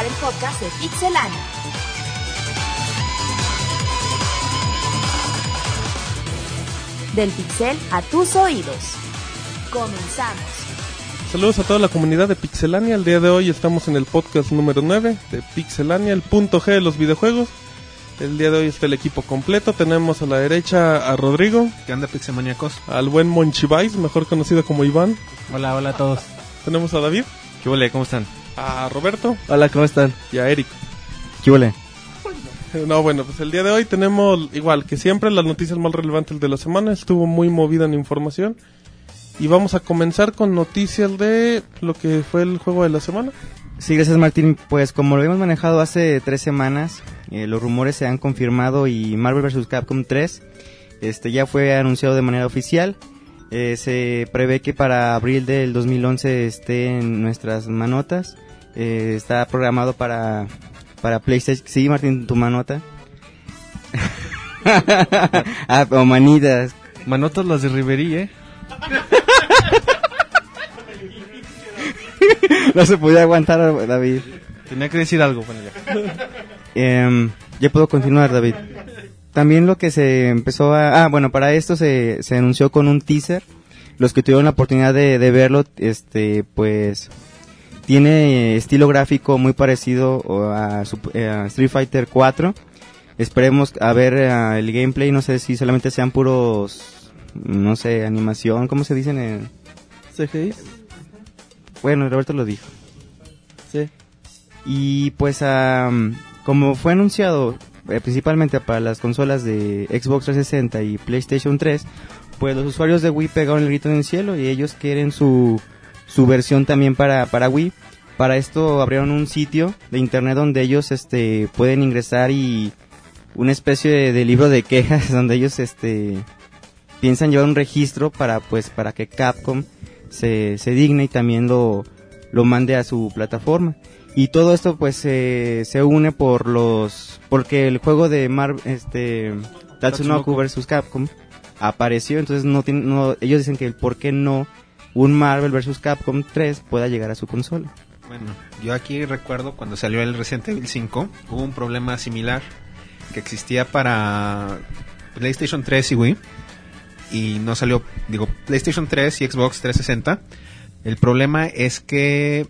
escuchar el podcast de Pixelania. Del pixel a tus oídos. Comenzamos. Saludos a toda la comunidad de Pixelania. El día de hoy estamos en el podcast número 9 de Pixelania, el punto G de los videojuegos. El día de hoy está el equipo completo. Tenemos a la derecha a Rodrigo, ¿Qué onda, Pixemaniacos? al buen Monchivais, mejor conocido como Iván. Hola, hola a todos. Tenemos a David, ¿Qué huele? ¿Cómo están? A Roberto Hola, ¿cómo están? y a Eric. ¿Qué huele? No, bueno, pues el día de hoy tenemos, igual que siempre, las noticias más relevantes de la semana. Estuvo muy movida en información. Y vamos a comenzar con noticias de lo que fue el juego de la semana. Sí, gracias Martín. Pues como lo habíamos manejado hace tres semanas, eh, los rumores se han confirmado y Marvel vs. Capcom 3 este, ya fue anunciado de manera oficial. Eh, se prevé que para abril del 2011 esté en nuestras manotas. Eh, está programado para, para PlayStation. Sí, Martín, tu manota. ah, o manitas. Manotas las de Riverí, ¿eh? no se podía aguantar, David. Tenía que decir algo, bueno, ya. Em, ya puedo continuar, David. También lo que se empezó a... Ah, bueno, para esto se, se anunció con un teaser. Los que tuvieron la oportunidad de, de verlo, este, pues... Tiene estilo gráfico muy parecido a, eh, a Street Fighter 4. Esperemos a ver eh, el gameplay. No sé si solamente sean puros... No sé, animación. ¿Cómo se dicen? en- CGI. Bueno, Roberto lo dijo. Sí. Y pues am, como fue anunciado eh, principalmente para las consolas de Xbox 360 y PlayStation 3, pues los usuarios de Wii pegaron el grito en el cielo y ellos quieren su, su versión también para, para Wii. Para esto abrieron un sitio de internet donde ellos este, pueden ingresar y una especie de, de libro de quejas donde ellos este, piensan llevar un registro para pues para que Capcom se, se digne y también lo, lo mande a su plataforma. Y todo esto pues se se une por los porque el juego de Mar este Tatsunoko vs Capcom apareció, entonces no tienen no ellos dicen que el por qué no un Marvel vs Capcom 3 pueda llegar a su consola. Bueno, yo aquí recuerdo cuando salió el Resident Evil 5, hubo un problema similar que existía para PlayStation 3 y Wii. Y no salió, digo, PlayStation 3 y Xbox 360. El problema es que,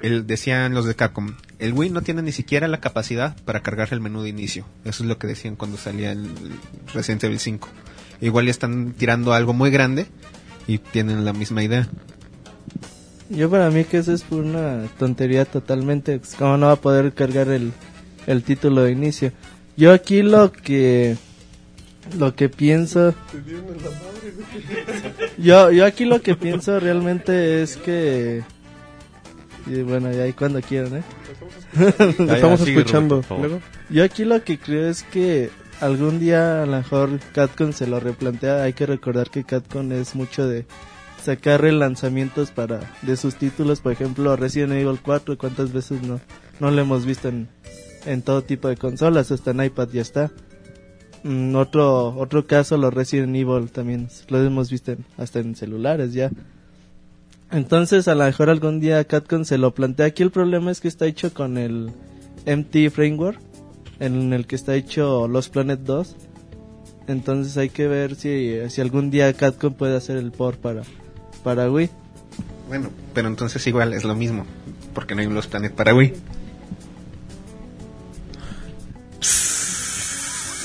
decían los de Capcom, el Wii no tiene ni siquiera la capacidad para cargar el menú de inicio. Eso es lo que decían cuando salía el Resident Evil 5. Igual ya están tirando algo muy grande y tienen la misma idea. Yo para mí que eso es una tontería totalmente. pues, ¿Cómo no va a poder cargar el, el título de inicio? Yo aquí lo que lo que pienso yo yo aquí lo que pienso realmente es que y bueno ya ahí cuando quieran eh Lo estamos escuchando. Luego. yo aquí lo que creo es que algún día a lo mejor Catcon se lo replantea. Hay que recordar que Catcon es mucho de sacar relanzamientos para de sus títulos. Por ejemplo, Resident Evil 4, ¿cuántas veces no, no lo hemos visto en, en todo tipo de consolas? Hasta en iPad ya está. Mm, otro, otro caso, los Resident Evil también los hemos visto en- hasta en celulares ya. Entonces, a lo mejor algún día Catcon se lo plantea. Aquí el problema es que está hecho con el MT Framework, en el que está hecho Los Planet 2. Entonces hay que ver si, si algún día Catcom puede hacer el port para, para Wii. Bueno, pero entonces igual es lo mismo, porque no hay los Planet para Wii.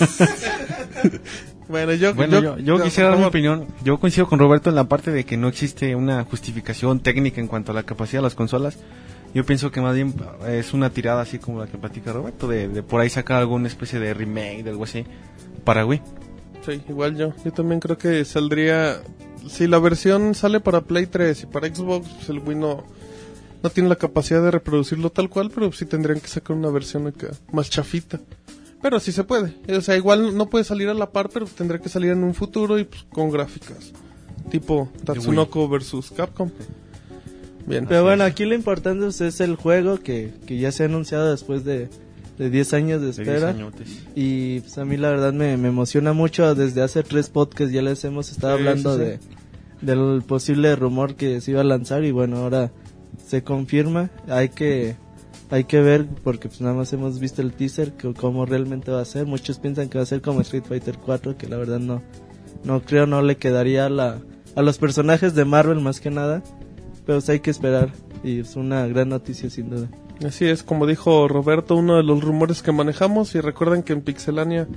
Bueno, yo, Bueno, yo, yo no, quisiera dar mi opinión. Yo coincido con Roberto en la parte de que no existe una justificación técnica en cuanto a la capacidad de las consolas. Yo pienso que más bien es una tirada así como la que platica Roberto, de, de por ahí sacar alguna especie de remake, de algo así, para Wii. Sí, igual yo. Yo también creo que saldría. Si la versión sale para Play 3 y para Xbox, pues el Wii no, no tiene la capacidad de reproducirlo tal cual, pero sí tendrían que sacar una versión acá más chafita. Pero sí se puede. O sea, igual no puede salir a la par, pero tendría que salir en un futuro y pues, con gráficas. Tipo Tatsunoko versus Capcom. Bien. Pero bueno, aquí lo importante pues, es el juego que, que ya se ha anunciado después de, de 10 años de De 10 espera. añotes. Y pues a mí la verdad me, me emociona mucho. Desde hace tres podcasts ya les hemos estado Sí, hablando sí, sí. de del posible rumor que se iba a lanzar y bueno, ahora se confirma. Hay que hay que ver porque pues nada más hemos visto el teaser que, cómo realmente va a ser. Muchos piensan que va a ser como Street Fighter 4, que la verdad no no creo no le quedaría a la a los personajes de Marvel más que nada, pero hay que esperar y es una gran noticia sin duda. Así es, como dijo Roberto, uno de los rumores que manejamos y recuerden que en Pixelania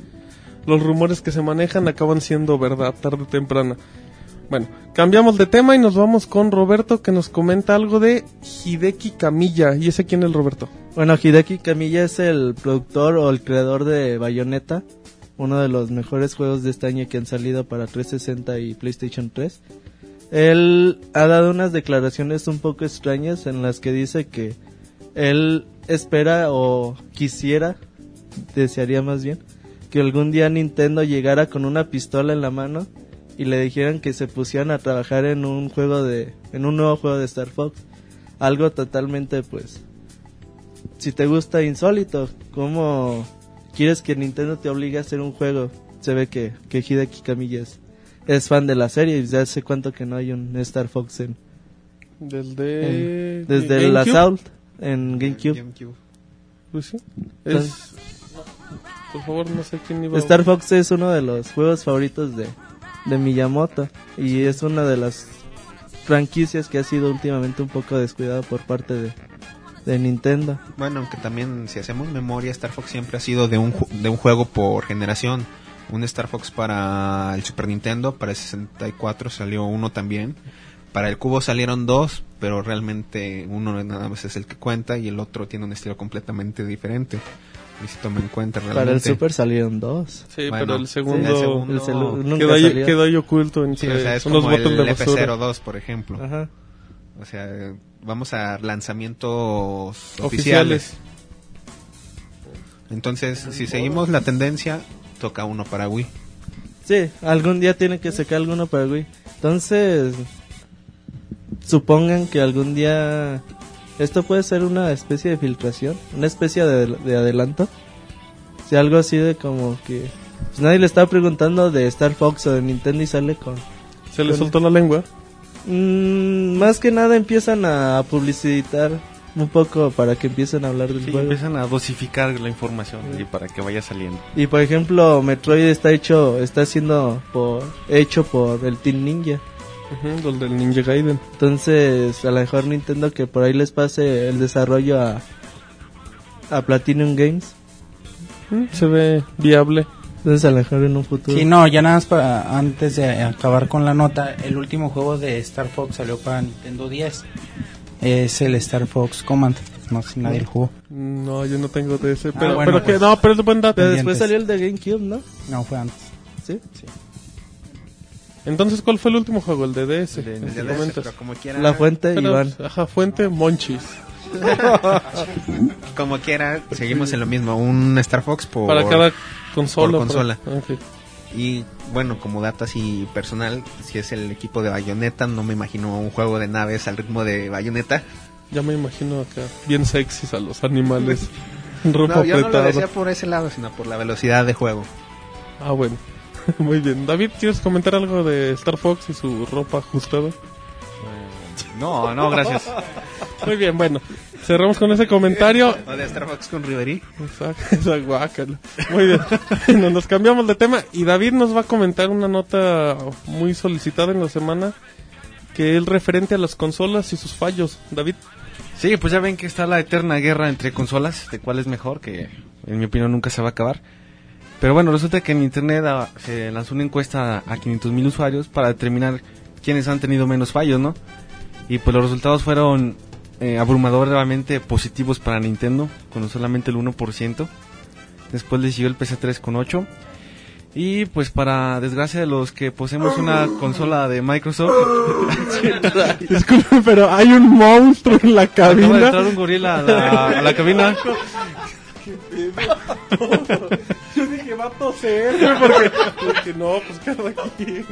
los rumores que se manejan acaban siendo verdad tarde o temprana. Bueno, cambiamos de tema y nos vamos con Roberto que nos comenta algo de Hideki Kamiya. ¿Y ese quién es Roberto? Bueno, Hideki Kamiya es el productor o el creador de Bayonetta, uno de los mejores juegos de este año que han salido para 360 y PlayStation 3. Él ha dado unas declaraciones un poco extrañas en las que dice que él espera o quisiera, desearía más bien, que algún día Nintendo llegara con una pistola en la mano y le dijeran que se pusieran a trabajar en un juego de en un nuevo juego de Star Fox. Algo totalmente pues si te gusta insólito. Cómo quieres que Nintendo te obligue a hacer un juego se ve que que Hideki es fan de la serie y desde hace cuánto que no hay un Star Fox en, Desde... en- desde el GameCube. Assault en GameCube GameCube. Pues sí. Es... Por favor, no sé quién iba a- Star Fox es uno de los juegos favoritos de, de Miyamoto y es una de las franquicias que ha sido últimamente un poco descuidada por parte de, de Nintendo. Bueno, aunque también si hacemos memoria, Star Fox siempre ha sido de un, ju- de un juego por generación. Un Star Fox para el Super Nintendo, para el 64 salió uno también. Para el Cubo salieron dos, pero realmente uno nada más es el que cuenta y el otro tiene un estilo completamente diferente. Y si tomen en cuenta realmente. Para el Super salieron dos. Sí, Bueno, pero el sí, segundo... el segundo- El celu- No, nunca Quedó ahí, salió. quedó ahí oculto entre Sí, o sea, es unos como el de basura. F02, por ejemplo. Ajá. O sea, vamos a lanzamientos oficiales. Oficiales. Entonces, si seguimos la tendencia, toca uno para Wii. Sí, algún día tiene que sacar alguno para Wii. Entonces, supongan que algún día esto puede ser una especie de filtración, una especie de, de adelanto. Si algo así de como que pues nadie le estaba preguntando de Star Fox o de Nintendo y sale con Se le Con- soltó la lengua. Mm, más que nada empiezan a publicitar un poco para que empiecen a hablar del Sí, juego. empiezan a dosificar la información y para que vaya saliendo. Y por ejemplo, Metroid está hecho, está siendo por, hecho por el Team Ninja. Ujú, el del Ninja Gaiden. Entonces, a lo mejor Nintendo que por ahí les pase el desarrollo a, a Platinum Games. Mm, Se ve viable. Entonces, a lo mejor en un futuro. Sí, no, ya nada más para, antes de acabar con la nota, el último juego de Star Fox salió para Nintendo 10. Es el Star Fox Command. No sé si nadie lo jugó. No, yo no tengo de ese. Pero, Ah, bueno, pero que, pues. no, pero es buen dato. Pero después salió el de GameCube, ¿no? No, fue antes. Sí. Entonces, ¿cuál fue el últmo juego? El de DS. El de- el el que de DS, comentas. Pero como quiera, La fuente Pero, Iván. Ajá, fuente Monchis. como quiera, seguimos en lo mismo. Un Star Fox por... Para cada consola. por consola. para- ok. Y bueno, como dato así personal, si es el equipo de Bayonetta, no me imagino un juego de naves al ritmo de Bayonetta. Ya me imagino acá, bien sexys a los animales. Ropa No, yo no lo decía por ese lado, sino por la velocidad de juego. Ah, bueno. Muy bien. David, ¿quieres comentar algo de Star Fox y su ropa ajustada? No, no, gracias. Muy bien, bueno. Cerramos con ese comentario. O de Star Fox con Riverí. Exacto, guácala. Muy bien. Bueno, nos cambiamos de tema y David nos va a comentar una nota muy solicitada en la semana que es referente a las consolas y sus fallos. David, Sí, pues ya ven que está la eterna guerra entre consolas, de cuál es mejor, que en mi opinión nunca se va a acabar. Pero bueno, resulta que en internet ah, se lanzó una encuesta a 500 mil usuarios para determinar quiénes han tenido menos fallos, ¿no? Y pues los resultados fueron eh, abrumadoramente positivos para Nintendo, con solamente el 1%. Después le siguió el PS3 con 8%. Y pues para desgracia de los que poseemos una consola de Microsoft, disculpe, pero hay un monstruo en la acaba de cabina. entrar un gorila a la, a la cabina. Yo dije, va a toser, güey, porque, porque no, pues cada quien.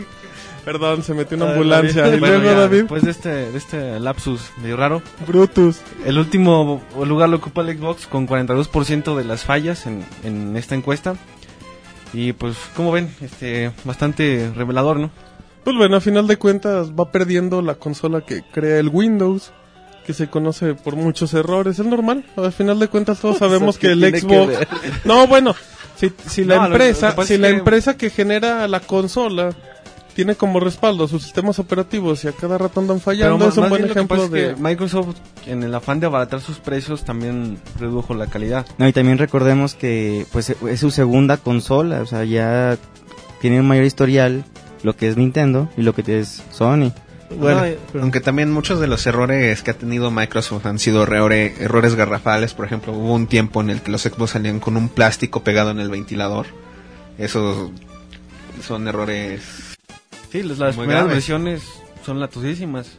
Perdón, se metió una ambulancia. Y Bueno, luego, ya, David, después de este, de este lapsus medio raro, Brutus. el último lugar lo ocupa el Xbox con 42% de las fallas en, en esta encuesta. Y pues, como ven, este, bastante revelador, ¿no? Pues bueno, a final de cuentas va perdiendo la consola que crea el Windows. Que se conoce por muchos errores. Es normal. Al final de cuentas todos sabemos que ¿qué el que Xbox... No, bueno, si, si la lo- empresa, lo que pasa si es la que- empresa que genera la consola tiene como respaldo sus sistemas operativos y a cada rato andan fallando, Pero es un buen ejemplo es de... que Microsoft, en el afán de abaratar sus precios, también redujo la calidad. No, y también recordemos que pues es su segunda consola, o sea, ya tiene un mayor historial lo que es Nintendo y lo que es Sony. Bueno, No, pero- aunque también muchos de los errores que ha tenido Microsoft han sido errore- errores garrafales. Por ejemplo, hubo un tiempo en el que los Xbox salían con un plástico pegado en el ventilador. Esos son errores. Sí, las, las Muy primeras graves. versiones son latosísimas.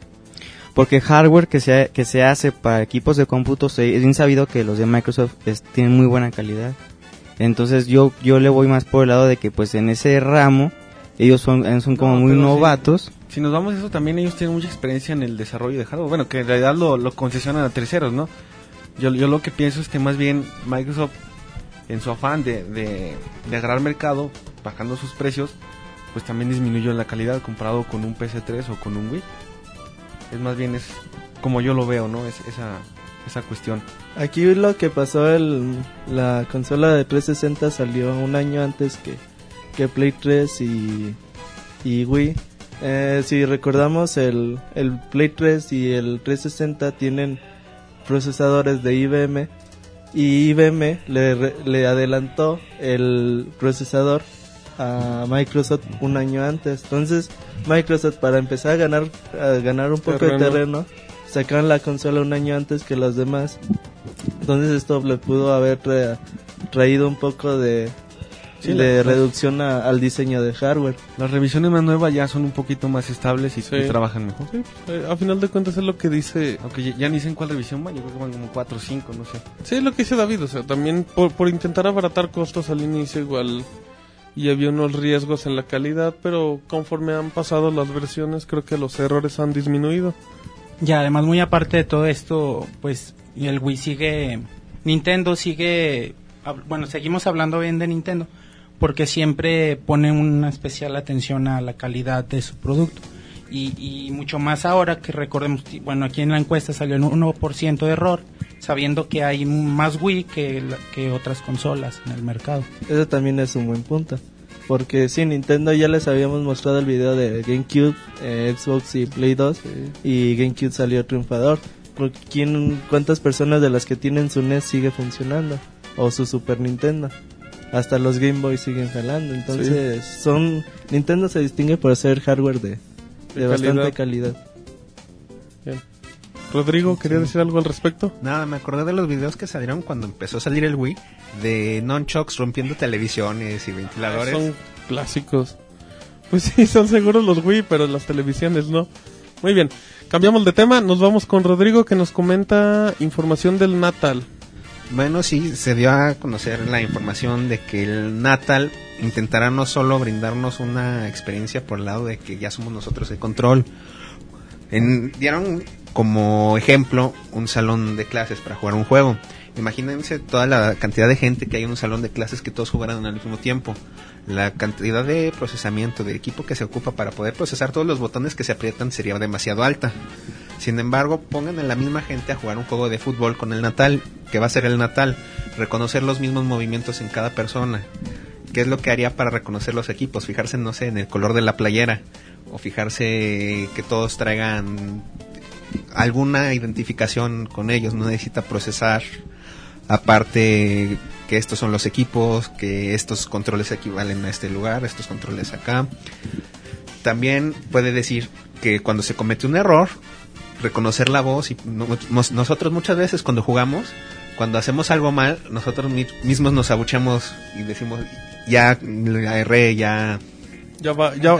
Porque hardware que se, que se hace para equipos de cómputo se- es bien sabido que los de Microsoft es- tienen muy buena calidad. Entonces yo yo le voy más por el lado de que pues en ese ramo ellos son, son como No, muy sí. Si nos vamos a eso, también ellos tienen mucha experiencia en el desarrollo de hardware. Bueno, que en realidad lo, lo concesionan a terceros, ¿no? Yo, yo lo que pienso es que más bien Microsoft, en su afán de, de, de agarrar mercado, bajando sus precios, pues también disminuyó la calidad comparado con un PS3 o con un Wii. Es más bien es como yo lo veo, ¿no? Es esa, esa cuestión. Aquí lo que pasó, el, la consola de 360 salió un año antes que, que Play 3 y, y Wii. Eh, si recordamos, el, el Play 3 y el 360 tienen procesadores de IBM y IBM le, le adelantó el procesador a Microsoft un año antes. Entonces, Microsoft para empezar a ganar a ganar un poco Terreno. de terreno, sacaron la consola un año antes que los demás. Entonces esto le pudo haber tra- traído un poco de, Sí, de la- reducción a- al diseño de hardware. Las revisiones más nuevas ya son un poquito más estables y, Sí. y trabajan mejor. Sí, eh, a final de cuentas es lo que dice Aunque ya, ya ni sé en cuál revisión va, yo creo que van como 4 o 5, no sé. Sí, es lo que dice David, o sea, también por, por intentar abaratar costos al inicio igual y había unos riesgos en la calidad, pero conforme han pasado las versiones creo que los errores han disminuido. Y además, muy aparte de todo esto, pues el Wii sigue. Nintendo sigue. Bueno, seguimos hablando bien de Nintendo. Porque siempre pone una especial atención a la calidad de su producto. Y, y mucho más ahora que recordemos. Bueno, aquí en la encuesta salió un 1% de error. Sabiendo que hay más Wii que, que otras consolas en el mercado. Eso también es un buen punto. Porque sí, Nintendo ya les habíamos mostrado el video de GameCube, eh, Xbox y Play 2 y GameCube salió triunfador. ¿Por quién, ¿Cuántas personas de las que tienen su NES sigue funcionando? O su Super Nintendo. Hasta los Game Boy siguen jalando. Entonces, son Nintendo se distingue por ser hardware de, de, De bastante calidad. calidad. Bien. Rodrigo, ¿quería decir algo al respecto? Nada, me acordé de los videos que salieron cuando empezó a salir el Wii de nonchucks rompiendo televisiones y ventiladores. Son clásicos. Pues sí, son seguros los Wii, pero las televisiones no. Muy bien, cambiamos de tema, nos vamos con Rodrigo que nos comenta información del Natal. Bueno, sí, se dio a conocer la información de que el Natal intentará no solo brindarnos una experiencia por el lado de que ya somos nosotros el control. En- dieron como ejemplo un salón de clases para jugar un juego. Imagínense toda la cantidad de gente que hay en un salón de clases que todos jugaran al mismo tiempo. La cantidad de procesamiento de equipo que se ocupa para poder procesar todos los botones que se aprietan sería demasiado alta. Sin embargo, pongan a la misma gente a jugar un juego de fútbol con el Natal, que va a ser el Natal, reconocer los mismos movimientos en cada persona. ¿Qué es lo que haría para reconocer los equipos? Fijarse, no sé, en el color de la playera, o fijarse que todos traigan alguna identificación con ellos, no necesita procesar aparte que estos son los equipos, que estos controles equivalen a este lugar, estos controles acá. También puede decir que cuando se comete un error, reconocer la voz y no- nos- nosotros muchas veces cuando jugamos, cuando hacemos algo mal, nosotros mi- mismos nos abuchamos y decimos, ya la erré, ya... Ya va, ya,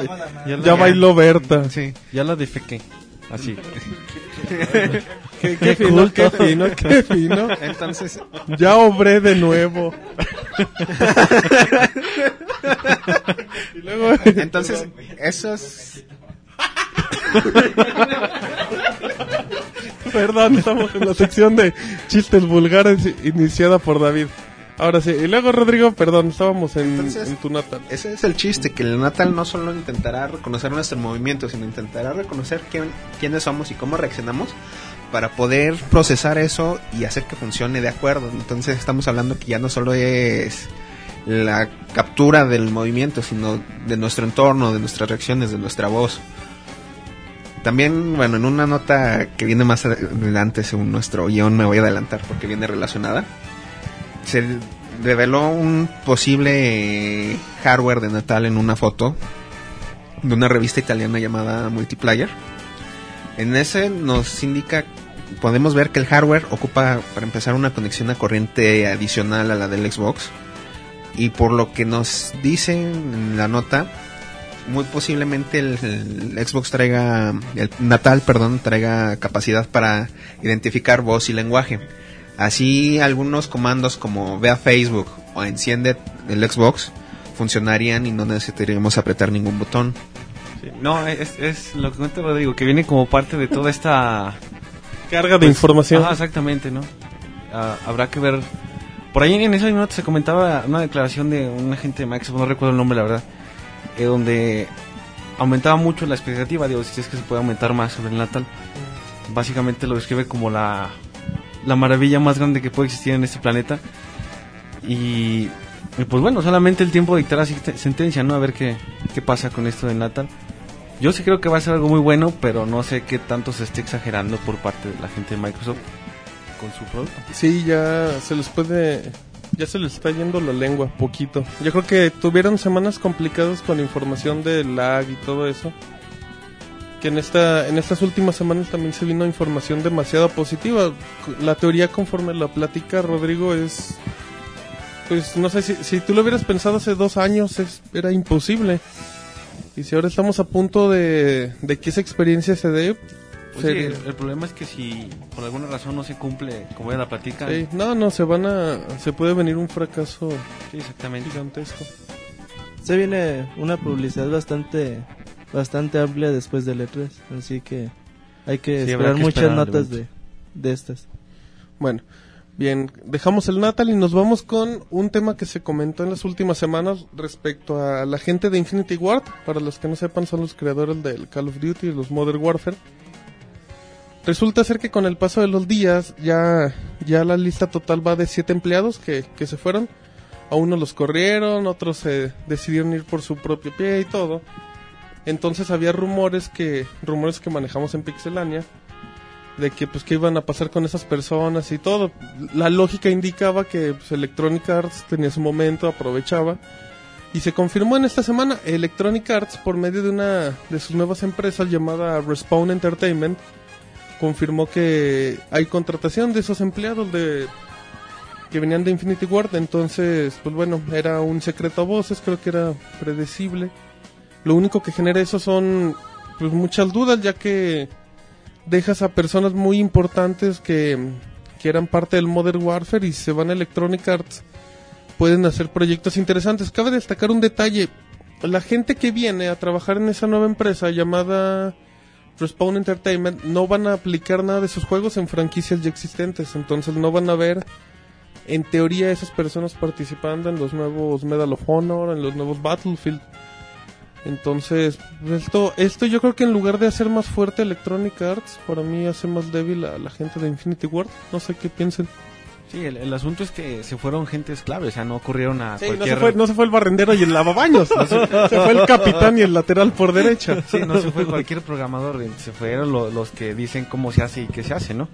Ya, ya bailó Berta. Sí. ya la defequé. Así. Qué, qué fino, qué fino, qué fino. Entonces, Ya obré de nuevo. y luego, entonces, eso es... perdón, estamos en la sección de chistes vulgares iniciada por David. Ahora sí, y luego Rodrigo, perdón, estábamos en, Entonces- en tu Natal. Ese es el chiste, que el Natal no solo intentará reconocer nuestro movimiento, sino intentará reconocer quién, quiénes somos y cómo reaccionamos para poder procesar eso y hacer que funcione de acuerdo. Entonces estamos hablando que ya no solo es la captura del movimiento, sino de nuestro entorno, de nuestras reacciones, de nuestra voz. También, bueno, en una nota que viene más adelante, según nuestro guion, me voy a adelantar porque viene relacionada, se reveló un posible hardware de Natal en una foto de una revista italiana llamada Multiplayer. En ese nos indica, podemos ver que el hardware ocupa, para empezar, una conexión a corriente adicional a la del Xbox. Y por lo que nos dicen en la nota, muy posiblemente el, el Xbox traiga, el Natal, perdón, traiga capacidad para identificar voz y lenguaje. Así algunos comandos como ve a Facebook o enciende el Xbox funcionarían y no necesitaríamos apretar ningún botón. Sí, No, es, es lo que cuenta Rodrigo, que viene como parte de toda esta... Carga de pues, información. ajá, exactamente, ¿no? Ah, habrá que ver... Por ahí en esa nota se comentaba una declaración de un agente de Microsoft, no recuerdo el nombre, la verdad, eh, donde aumentaba mucho la expectativa, digo, si es que se puede aumentar más sobre el Natal. Básicamente lo describe como la, la maravilla más grande que puede existir en este planeta. Y, y pues bueno, solamente el tiempo dictará sent- sentencia, ¿no? A ver qué, qué pasa con esto de Natal. Yo sí creo que va a ser algo muy bueno, pero no sé qué tanto se esté exagerando por parte de la gente de Microsoft con su producto. Sí, ya se les puede. Ya se les está yendo la lengua, poquito. Yo creo que tuvieron semanas complicadas con información de lag y todo eso. Que en, esta, en estas últimas semanas también se vino información demasiado positiva. La teoría, conforme la platica Rodrigo, es. Pues no sé si, si tú lo hubieras pensado hace dos años, es, era imposible. Y si ahora estamos a punto de, de que esa experiencia se dé, Pues sí, el, el problema es que si por alguna razón no se cumple como ella la platica, Sí, no, no, se van a. Se puede venir un fracaso sí, exactamente. gigantesco. Se viene una publicidad bastante bastante amplia después del E3, así que hay que esperar que muchas esperar notas de, de estas. Bueno, bien, dejamos el Natal y nos vamos con un tema que se comentó en las últimas semanas respecto a la gente de Infinity Ward. Para los que no sepan, son los creadores del Call of Duty y los Modern Warfare. Resulta ser que con el paso de los días ya, ya la lista total va de siete empleados que, que se fueron. A unos los corrieron, otros se decidieron ir por su propio pie y todo. Entonces había rumores que rumores que manejamos en Pixelania de que pues qué iban a pasar con esas personas y todo. La lógica indicaba que pues, Electronic Arts tenía su momento, aprovechaba. Y se confirmó en esta semana, Electronic Arts, por medio de una de sus nuevas empresas llamada Respawn Entertainment, confirmó que hay contratación de esos empleados de que venían de Infinity Ward. Entonces, pues bueno, era un secreto a voces, creo que era predecible. Lo único que genera eso son pues muchas dudas, ya que dejas a personas muy importantes que, que eran parte del Modern Warfare y se van a Electronic Arts, pueden hacer proyectos interesantes. Cabe destacar un detalle, la gente que viene a trabajar en esa nueva empresa llamada Respawn Entertainment no van a aplicar nada de sus juegos en franquicias ya existentes, entonces no van a ver en teoría esas personas participando en los nuevos Medal of Honor, en los nuevos Battlefield. Entonces, esto, esto yo creo que en lugar de hacer más fuerte Electronic Arts, para mí hace más débil a la gente de Infinity Ward. No sé qué piensen. Sí, el, el asunto es que se fueron gentes clave, o sea, no ocurrieron a Sí, no, se cualquier... fue, no se fue el barrendero y el lavabaños. se, se fue el capitán y el lateral por derecha. Sí, no se fue cualquier programador, se fueron lo- los que dicen cómo se hace y qué se hace, ¿no?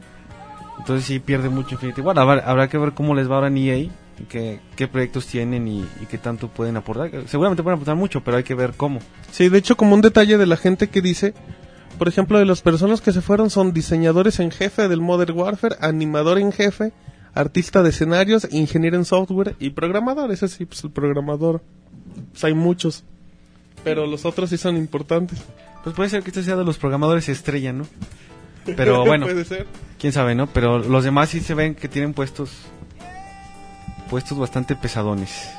Entonces sí pierde mucho Infinity. Bueno, habrá, habrá que ver cómo les va ahora en EA, qué, qué proyectos tienen y, y qué tanto pueden aportar. Seguramente pueden aportar mucho, pero hay que ver cómo. Sí, de hecho, como un detalle de la gente que dice, por ejemplo, de las personas que se fueron son diseñadores en jefe del Modern Warfare, animador en jefe, artista de escenarios, ingeniero en software y programador. Ese sí, pues el programador. Pues hay muchos. Pero los otros sí son importantes. Pues puede ser que este sea de los programadores estrella, ¿no? Pero bueno, Puede ser. quién sabe, ¿no? Pero los demás sí se ven que tienen puestos puestos bastante pesadones.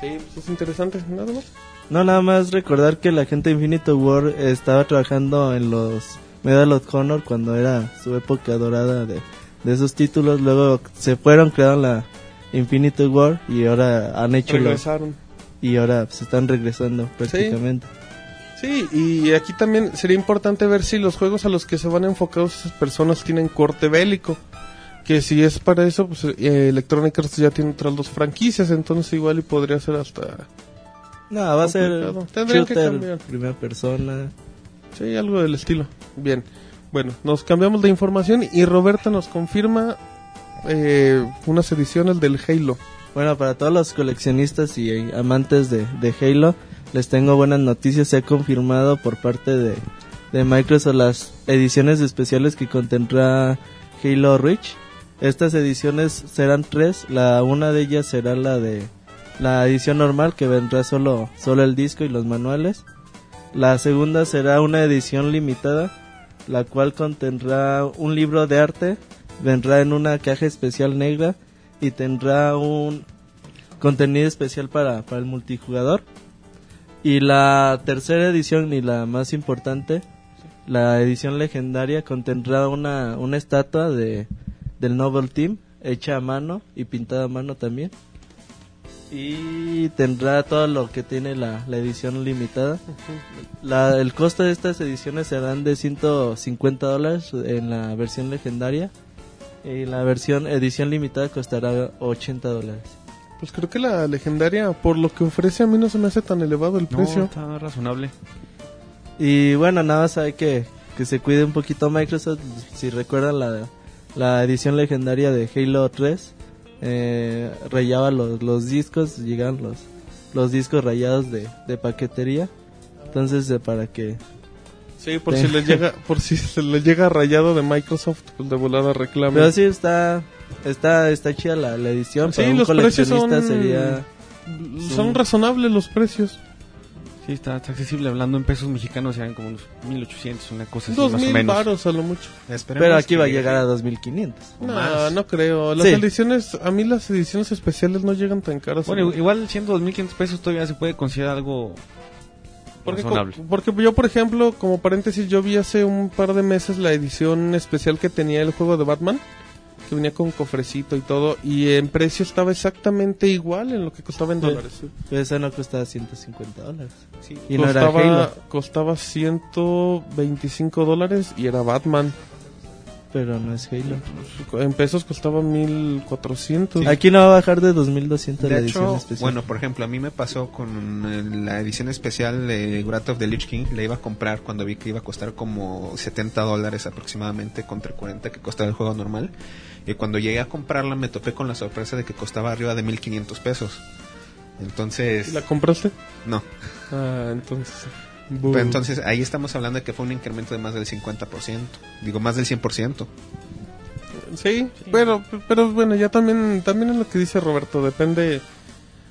Sí, pues es interesante. Nada más. No, nada más recordar que la gente de Infinity War estaba trabajando en los Medal of Honor cuando era su época dorada de, de esos títulos. Luego se fueron, crearon la Infinity War y ahora han hecho Regresaron. y ahora se están regresando prácticamente. Sí, y aquí también sería importante ver si los juegos a los que se van enfocados esas personas tienen corte bélico. Que si es para eso, pues eh, Electronic Arts ya tiene otras dos franquicias, entonces igual y podría ser hasta... No, va a ser que shooter, cambiar. primera persona. Sí, algo del estilo. Bien. Bueno, nos cambiamos de información y Roberta nos confirma eh, unas ediciones del Halo. Bueno, para todos los coleccionistas y amantes de, de Halo, les tengo buenas noticias. Se ha confirmado por parte de, de Microsoft las ediciones especiales que contendrá Halo Reach. Estas ediciones serán tres. La una de ellas será la de la edición normal que vendrá solo solo el disco y los manuales. La segunda será una edición limitada, la cual contendrá un libro de arte, vendrá en una caja especial negra y tendrá un contenido especial para, para el multijugador. Y la tercera edición y la más importante, la edición legendaria, contendrá una, una estatua de, del Novel Team hecha a mano y pintada a mano también. Y tendrá todo lo que tiene la, la edición limitada. La, el costo de estas ediciones serán de 150 dólares en la versión legendaria. Y la versión edición limitada costará 80 dólares. Pues creo que la legendaria, por lo que ofrece, a mí no se me hace tan elevado el No, precio. está razonable. Y bueno, nada más hay que, que se cuide un poquito Microsoft. Si recuerdan la, la edición legendaria de Halo 3, eh, rayaba los, los discos, llegan los, los discos rayados de, de paquetería. Entonces, eh, para que... Sí, por Sí. si les llega, por si se les llega rayado de Microsoft, pues de volada reclamen. Pero sí, está, está, está chida la, la edición. Sí, para un los precios son- coleccionista sería... Son razonables los precios. Sí, está, está accesible. Hablando en pesos mexicanos, serían como unos 1800, una cosa así, más o mil menos. varos a lo mucho. Esperemos Pero aquí va a llegar a 2500. O No, más. no creo. Las Sí. ediciones, a mí las ediciones especiales no llegan tan caras. Bueno, igual siendo 2500 pesos todavía se puede considerar algo Porque, razonable. porque yo, por ejemplo, como paréntesis, yo vi hace un par de meses la edición especial que tenía el juego de Batman, que venía con cofrecito y todo, y en precio estaba exactamente igual en lo que costaba en Sí. dólares. Pero esa no costaba 150 dólares. Sí, Y no era costaba, Halo. costaba 125 dólares y era Batman. Pero no es Halo. En pesos costaba 1400. Aquí no va a bajar de 2200 la De edición hecho, especial. bueno, por ejemplo, a mí me pasó con la edición especial de Wrath of the Lich King. La iba a comprar cuando vi que iba a costar como 70 dólares aproximadamente contra 40 que costaba el juego normal. Y cuando llegué a comprarla me topé con la sorpresa de que costaba arriba de 1500 pesos. Entonces, ¿La compraste? no. Ah, entonces. Pero entonces ahí estamos hablando de que fue un incremento de más del 50%. Digo, más del 100%. Sí, pero pero bueno, ya también también es lo que dice Roberto, depende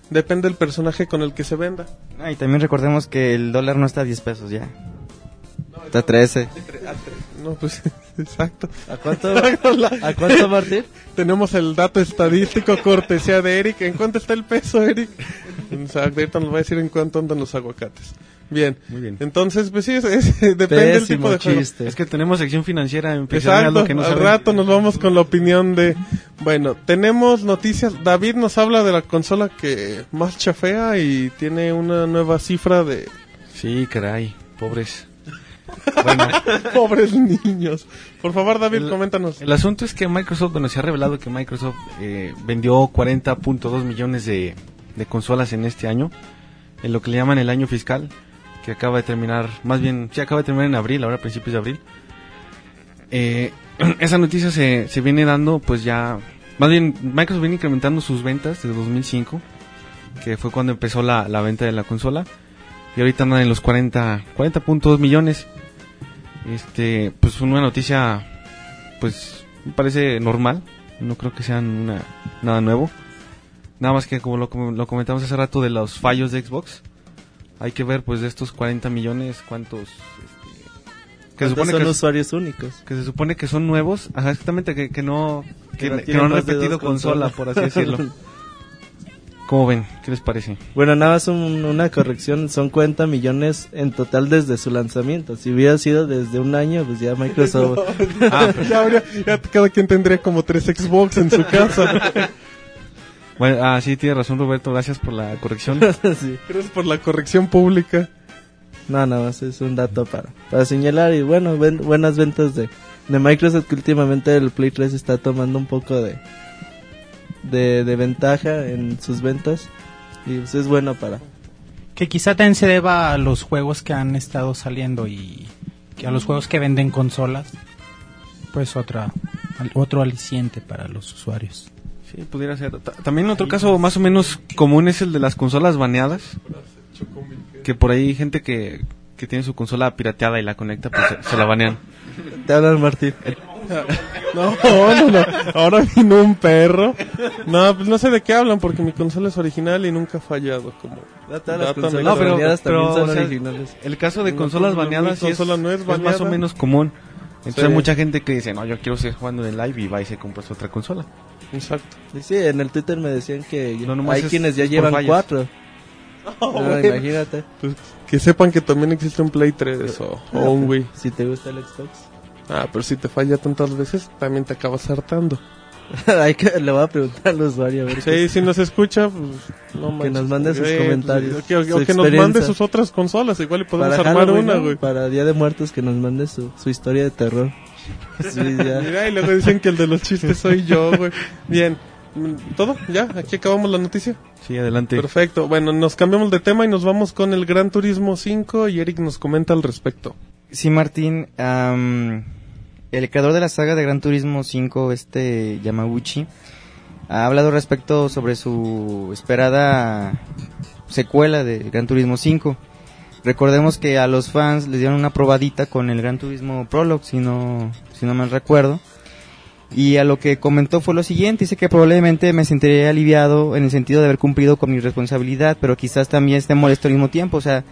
depende del personaje con el que se venda. Ah, y también recordemos que el dólar no está a 10 pesos ya. Está a 13. No, pues exacto. ¿A cuánto, ¿A cuánto Martín? Tenemos el dato estadístico cortesía de Eric. ¿En cuánto está el peso, Eric? Exacto, ahorita nos va a decir en cuánto andan los aguacates. Bien. Muy bien. Entonces, pues sí, es- es- depende del tipo de juego. chiste. Es que tenemos sección financiera en Exacto, que no al rato nos vamos con la opinión de... Bueno, tenemos noticias. David nos habla de la consola que más chafea y tiene una nueva cifra de Sí, caray, pobres. Bueno, pobres niños. Por favor, David, El- coméntanos. el asunto es que Microsoft, bueno, se ha revelado que Microsoft eh, vendió 40.2 millones de, de consolas en este año, en lo que le llaman el año fiscal, que acaba de terminar, más bien, sí, acaba de terminar en abril, ahora principios de abril. Eh, esa noticia se, se viene dando, pues ya, más bien, Microsoft viene incrementando sus ventas desde 2005, que fue cuando empezó la, la venta de la consola, y ahorita andan en los 40, 40.2 millones. Este, pues una noticia pues me parece normal. No creo que sean una, nada nuevo. Nada más que como lo, como lo comentamos hace rato de los fallos de Xbox. Hay que ver pues de estos 40 millones cuántos... este, que, se ¿Cuántos supone son que, usuarios únicos? que se supone que son nuevos. Ajá, exactamente, que, que no, que, Que no que tienen no han repetido consola, por así decirlo. ¿Cómo ven? ¿Qué les parece? Bueno, nada más un- una corrección, son 40 millones en total desde su lanzamiento. Si hubiera sido desde un año, pues ya Microsoft... Ah, pero- ya, habría- ya cada quien tendría como tres Xbox en su casa. bueno, ah, sí, tiene razón Roberto, gracias por la corrección. sí. Gracias por la corrección pública. No, nada más es un dato para, para señalar y bueno, ven- buenas ventas de, de Microsoft que últimamente el Play 3 está tomando un poco de, de, de ventaja en sus ventas y pues es bueno para... Que quizá también se deba a los juegos que han estado saliendo y que a los juegos que venden consolas. Pues otra, al- otro aliciente para los usuarios. Sí, pudiera ser. Ta- También otro caso más o menos común es el de las consolas baneadas. Que por ahí hay gente que, que tiene su consola pirateada y la conecta, pues se, se la banean. Te hablan Martín. No, no, no. Ahora vino un perro. No, pues no sé de qué hablan porque mi consola es original y nunca ha fallado. Como Todas las consolas No, pero- baneadas también pero, son o sea, originales. El caso de No, consolas no, baneadas sí es, consola no es es más o menos común. Entonces Sí. hay mucha gente que dice, no, yo quiero seguir jugando en live y va y se compra su otra consola. Exacto. Sí, sí, en el Twitter me decían que No, hay es quienes ya llevan fallas. cuatro. No, bueno. imagínate. Pues, que sepan que también existe un Play 3 o, o un Wii. Si te gusta el Xbox. Ah, pero si te falla tantas veces, también te acabas hartando. Hay que, le voy a preguntar al usuario a ver qué- Sí, si nos escucha, pues no Que manches. nos mande sus Eh, comentarios, que- o que nos mande sus otras consolas, igual y podemos para armar Halloween, una, ¿no? güey. Para Día de Muertos que nos mande su, su historia de terror. Sí, ya. Mira, y luego dicen que el de los chistes soy yo, güey. Bien. ¿Todo? ¿Ya? ¿Aquí acabamos la noticia? Sí, adelante. Perfecto. Bueno, nos cambiamos de tema y nos vamos con el Gran Turismo 5 y Eric nos comenta al respecto. Sí, Martín, el creador de la saga de Gran Turismo 5, este Yamaguchi, ha hablado respecto sobre su esperada secuela de Gran Turismo 5. Recordemos que a los fans les dieron una probadita con el Gran Turismo Prologue, si no, si no mal recuerdo. Y a lo que comentó fue lo siguiente, dice que probablemente me sentiría aliviado en el sentido de haber cumplido con mi responsabilidad, pero quizás también esté molesto al mismo tiempo, o sea,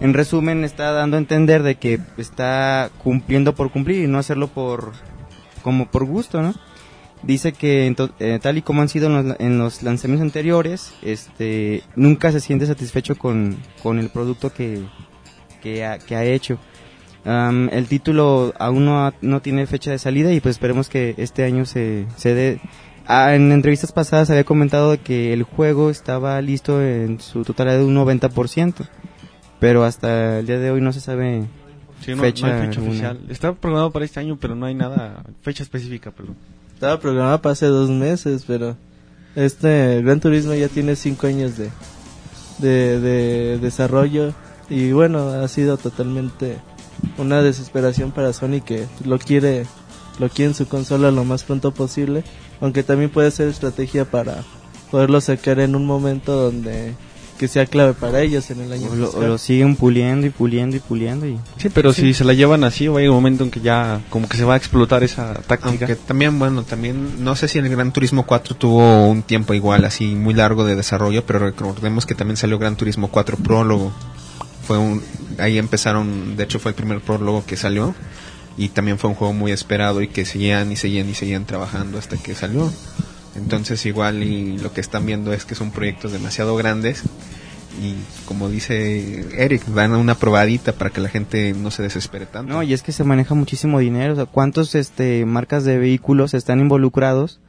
en resumen está dando a entender de que está cumpliendo por cumplir y no hacerlo por como por gusto, ¿no? Dice que eh, tal y como han sido en los, en los lanzamientos anteriores, este nunca se siente satisfecho con, con el producto que, que, ha, que ha hecho. Am, el título aún no, ha- no tiene fecha de salida y pues esperemos que este año se, se dé. Ah, en entrevistas pasadas había comentado que el juego estaba listo en su totalidad de un 90%, pero hasta el día de hoy no se sabe Sí, no, fecha no hay fecha alguna. oficial. Está programado para este año, pero no hay nada, fecha específica, perdón. Estaba programado para hace dos meses, pero este Gran Turismo ya tiene cinco años de, de, de desarrollo y bueno, ha sido totalmente una desesperación para Sony que lo quiere lo quiere en su consola lo más pronto posible, aunque también puede ser estrategia para poderlo sacar en un momento donde que sea clave para ellos en el año o lo, o fiscal. lo siguen puliendo y puliendo y puliendo y Sí, pero si se la llevan así, va a un momento en que ya como que se va a explotar esa táctica. Aunque también, bueno, también, no sé si el Gran Turismo 4 tuvo un tiempo igual, así muy largo de desarrollo, pero recordemos que también salió Gran Turismo 4 Prólogo. Fue un, ahí empezaron, de hecho fue el primer prólogo que salió, y también fue un juego muy esperado y que seguían y seguían y seguían trabajando hasta que salió. Entonces igual y lo que están viendo es que son proyectos demasiado grandes y como dice Eric, dan una probadita para que la gente no se desespere tanto. No, y es que se maneja muchísimo dinero, o sea, cuántos este marcas de vehículos están involucrados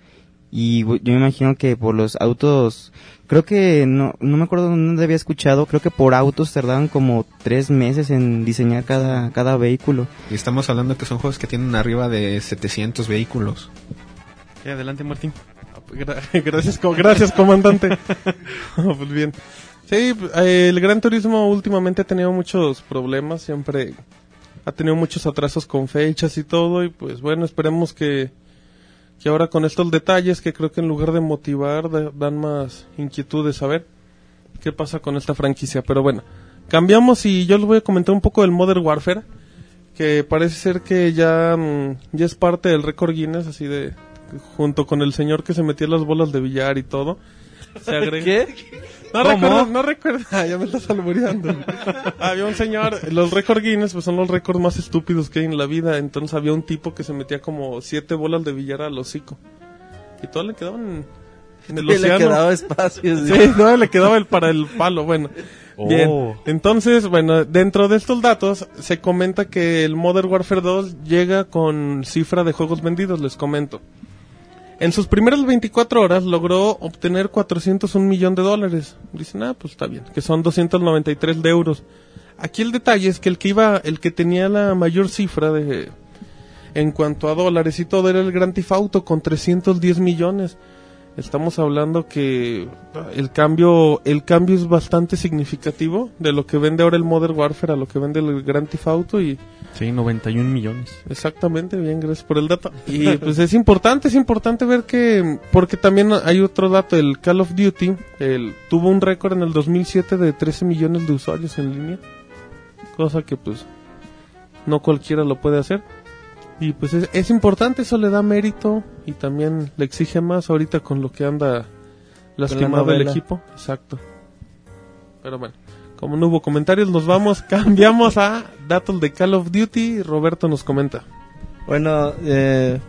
y yo me imagino que por los autos, creo que no no me acuerdo dónde había escuchado, creo que por autos tardaban como tres meses en diseñar cada cada vehículo. Y estamos hablando que son juegos que tienen arriba de 700 vehículos. Sí, adelante, Martín. Gra- gracias, co- gracias comandante. pues bien. Sí, el Gran Turismo últimamente ha tenido muchos problemas, siempre ha tenido muchos atrasos con fechas y todo, y pues bueno, esperemos que, que ahora con estos detalles que creo que en lugar de motivar da- dan más inquietud de saber qué pasa con esta franquicia. Pero bueno, cambiamos y yo les voy a comentar un poco del Modern Warfare, que parece ser que ya, mm, ya es parte del récord Guinness, así de, junto con el señor que se metía las bolas de billar y todo. Se agrega- ¿Qué? no recuerdo, no recuerdo. Ah, ya me estás albureando. había un señor, los récord Guinness pues son los récords más estúpidos que hay en la vida. Entonces había un tipo que se metía como siete bolas de billar al hocico. Y todas le quedaban en el Y le océano. quedaba espacio. sí. Sí, no, le quedaba el para el palo, bueno. Oh. Bien, entonces, bueno, dentro de estos datos se comenta que el Modern Warfare 2 llega con cifra de juegos vendidos, les comento. En sus primeras 24 horas logró obtener 401 millón de dólares. Dicen, ah, pues está bien, que son 293 de euros. aquí el detalle es que el que iba, el que tenía la mayor cifra de en cuanto a dólares y todo era el Grand Theft Auto con 310 millones. Estamos hablando que el cambio, el cambio es bastante significativo de lo que vende ahora el Modern Warfare a lo que vende el Grand Theft Auto y Sí, 91 millones. Exactamente, bien, gracias por el dato. Y pues es importante, es importante ver que, porque también hay otro dato, el Call of Duty, el, tuvo un récord en el 2007 de 13 millones de usuarios en línea, cosa que pues no cualquiera lo puede hacer. Y pues es, es importante, eso le da mérito y también le exige más ahorita con lo que anda lastimado el equipo. Exacto. Pero bueno, como no hubo comentarios, nos vamos, cambiamos a datos de Call of Duty. Roberto nos comenta. Bueno, eh,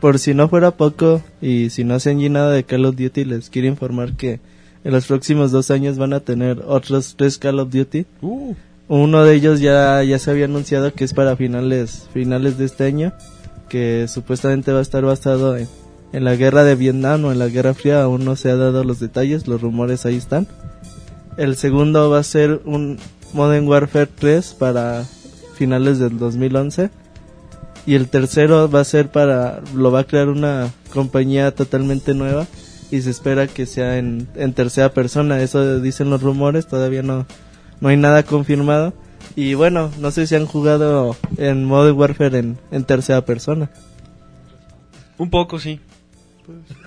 por si no fuera poco y si no hacen nada de Call of Duty, les quiero informar que en los próximos dos años van a tener otros tres Call of Duty. Uh, Uno de ellos ya, ya se había anunciado que es para finales, finales de este año, que supuestamente va a estar basado en, en la guerra de Vietnam o en la Guerra Fría, aún no se ha dado los detalles, los rumores ahí están. El segundo va a ser un Modern Warfare 3 para finales del 2011. Y el tercero va a ser para, lo va a crear una compañía totalmente nueva y se espera que sea en, en tercera persona. Eso dicen los rumores, todavía no, no hay nada confirmado. Y bueno, no sé si han jugado en Modern Warfare en, en tercera persona. Un poco, sí.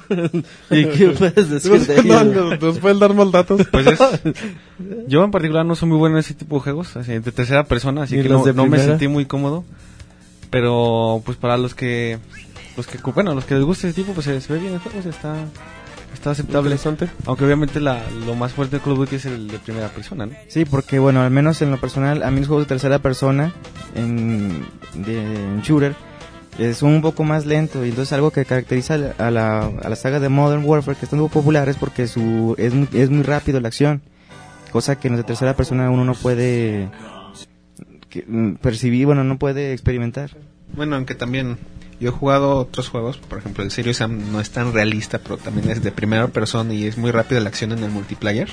¿Y qué puedes decir de no, ello? no, ¿Nos pueden dar más datos? Pues es... Yo en particular no soy muy bueno en ese tipo de juegos, así, de tercera persona, así ¿Ni que no, me sentí muy cómodo. Pero pues para los que... Los que bueno, los que les gusta ese tipo, pues se, se ve bien el juego, o sea, está, está aceptable. Interesante. Aunque obviamente la, lo más fuerte de Call of Duty es el de primera persona, ¿no? Sí, porque bueno, al menos en lo personal, a mí los juegos de tercera persona en, de, en shooter es un poco más lento y entonces algo que caracteriza a la, a la, la saga de Modern Warfare que están muy popular es porque su es muy, es muy rápido la acción, cosa que en de tercera persona uno no puede que, mm, percibir, bueno, no puede experimentar. Bueno, aunque también yo he jugado otros juegos, por ejemplo el Serious Sam no es tan realista, pero también es de primera persona y es muy rápida la acción en el multiplayer.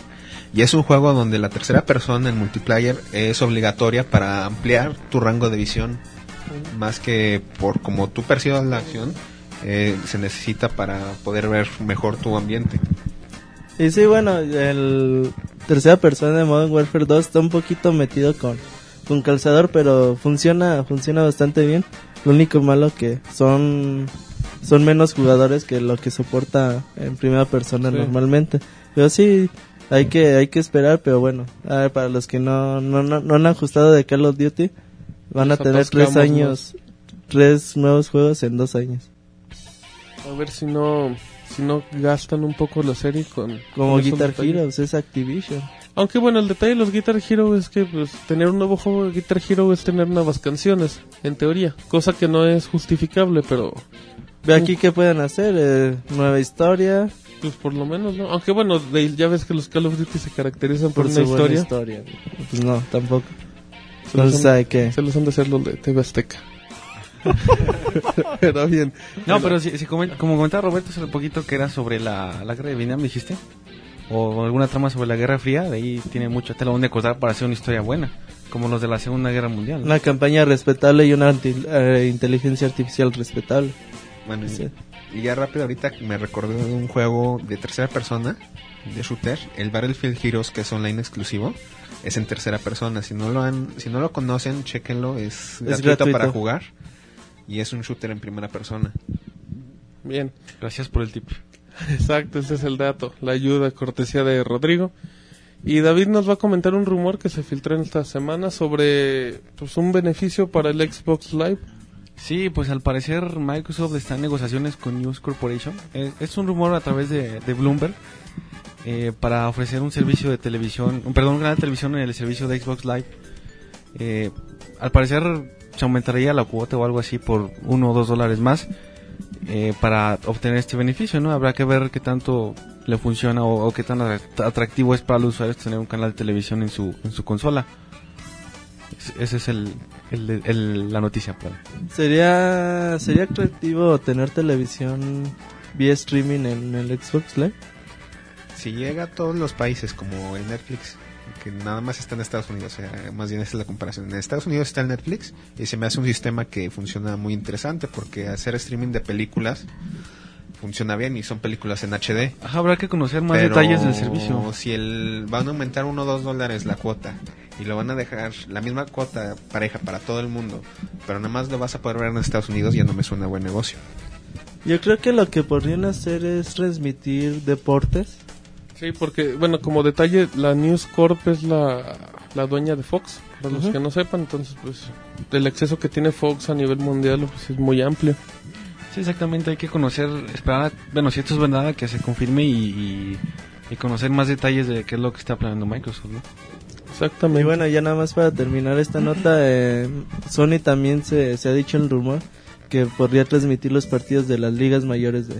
Y es un juego donde la tercera persona en multiplayer es obligatoria para ampliar tu rango de visión, más que por como tú percibas la acción, eh, se necesita para poder ver mejor tu ambiente. Y sí, bueno, el tercera persona de Modern Warfare 2 está un poquito metido con, con calzador, pero funciona, funciona bastante bien. Lo único malo que son, son menos jugadores que lo que soporta en primera persona Sí. normalmente. Pero sí, hay que, hay que esperar, pero bueno, a ver, para los que no, no, no, no han ajustado de Call of Duty, van a tener tres años, tres nuevos juegos en dos años. A ver si no, si no gastan un poco la serie con... Como con Guitar. Heroes, es Activision. Aunque bueno, el detalle de los Guitar Hero es que pues, tener un nuevo juego de Guitar Hero es tener nuevas canciones, en teoría. Cosa que no es justificable, pero Ve aquí qué pueden hacer, eh, nueva historia, pues por lo menos, ¿no? Aunque bueno, de- ya ves que los Call of Duty se caracterizan por, por una su buena historia. historia. Pues no, tampoco. Se los han- hay que... Se los han de hacer los de TV Azteca. Pero bien. No, pero si, si como comentaba Roberto hace poquito que era sobre la, la guerra de Vietnam, dijiste, o alguna trama sobre la Guerra Fría, de ahí tiene mucho tela donde cortar para hacer una historia buena, como los de la Segunda Guerra Mundial. ¿no? Una campaña respetable y una anti- eh, inteligencia artificial respetable. Bueno, y- Sí. y ya rápido ahorita me recordé de un juego de tercera persona, de shooter, el Battlefield Heroes, que es online exclusivo, es en tercera persona. Si no lo han, si no lo conocen, chequenlo, es, gratuito, gratuito. para jugar y es un shooter en primera persona. Bien. Gracias por el tip. Exacto, ese es el dato. La ayuda, cortesía de Rodrigo. Y David nos va a comentar un rumor que se filtró en esta semana sobre pues, un beneficio para el Xbox Live. Sí, pues al parecer Microsoft está en negociaciones con News Corporation. Eh, es un rumor a través de, de Bloomberg eh, para ofrecer un servicio de televisión, un, perdón, un canal de televisión en el servicio de Xbox Live. Eh, al parecer se aumentaría la cuota o algo así por uno o dos dólares más eh, para obtener este beneficio, ¿no? Habrá que ver qué tanto le funciona o, qué tan atract- atractivo es para los usuarios tener un canal de televisión en su, en su consola. Es- Ese es el, la noticia. ¿Sería, sería atractivo tener televisión vía streaming en el Xbox Live? Si llega a todos los países como el Netflix, que nada más está en Estados Unidos. O sea, más bien esa es la comparación. En Estados Unidos está el Netflix y se me hace un sistema que funciona muy interesante porque hacer streaming de películas funciona bien y son películas en HD. Ajá, habrá que conocer más Pero detalles del servicio. Si el, van a aumentar uno o dos dólares la cuota y lo van a dejar la misma cuota pareja para todo el mundo, pero nada más lo vas a poder ver en Estados Unidos, ya no me suena buen negocio. Yo creo que lo que podrían hacer es transmitir deportes. Sí, porque, bueno, como detalle, la News Corp es la, la dueña de Fox, para los que no sepan, entonces, pues, el acceso que tiene Fox a nivel mundial pues, es muy amplio. Sí, exactamente, hay que conocer, esperar, a- bueno, si esto es verdad, que se confirme y, y, y conocer más detalles de qué es lo que está planeando Microsoft, ¿no? Exactamente. Y bueno, ya nada más para terminar esta nota, eh, Sony también se, se ha dicho el rumor que podría transmitir los partidos de las ligas mayores de,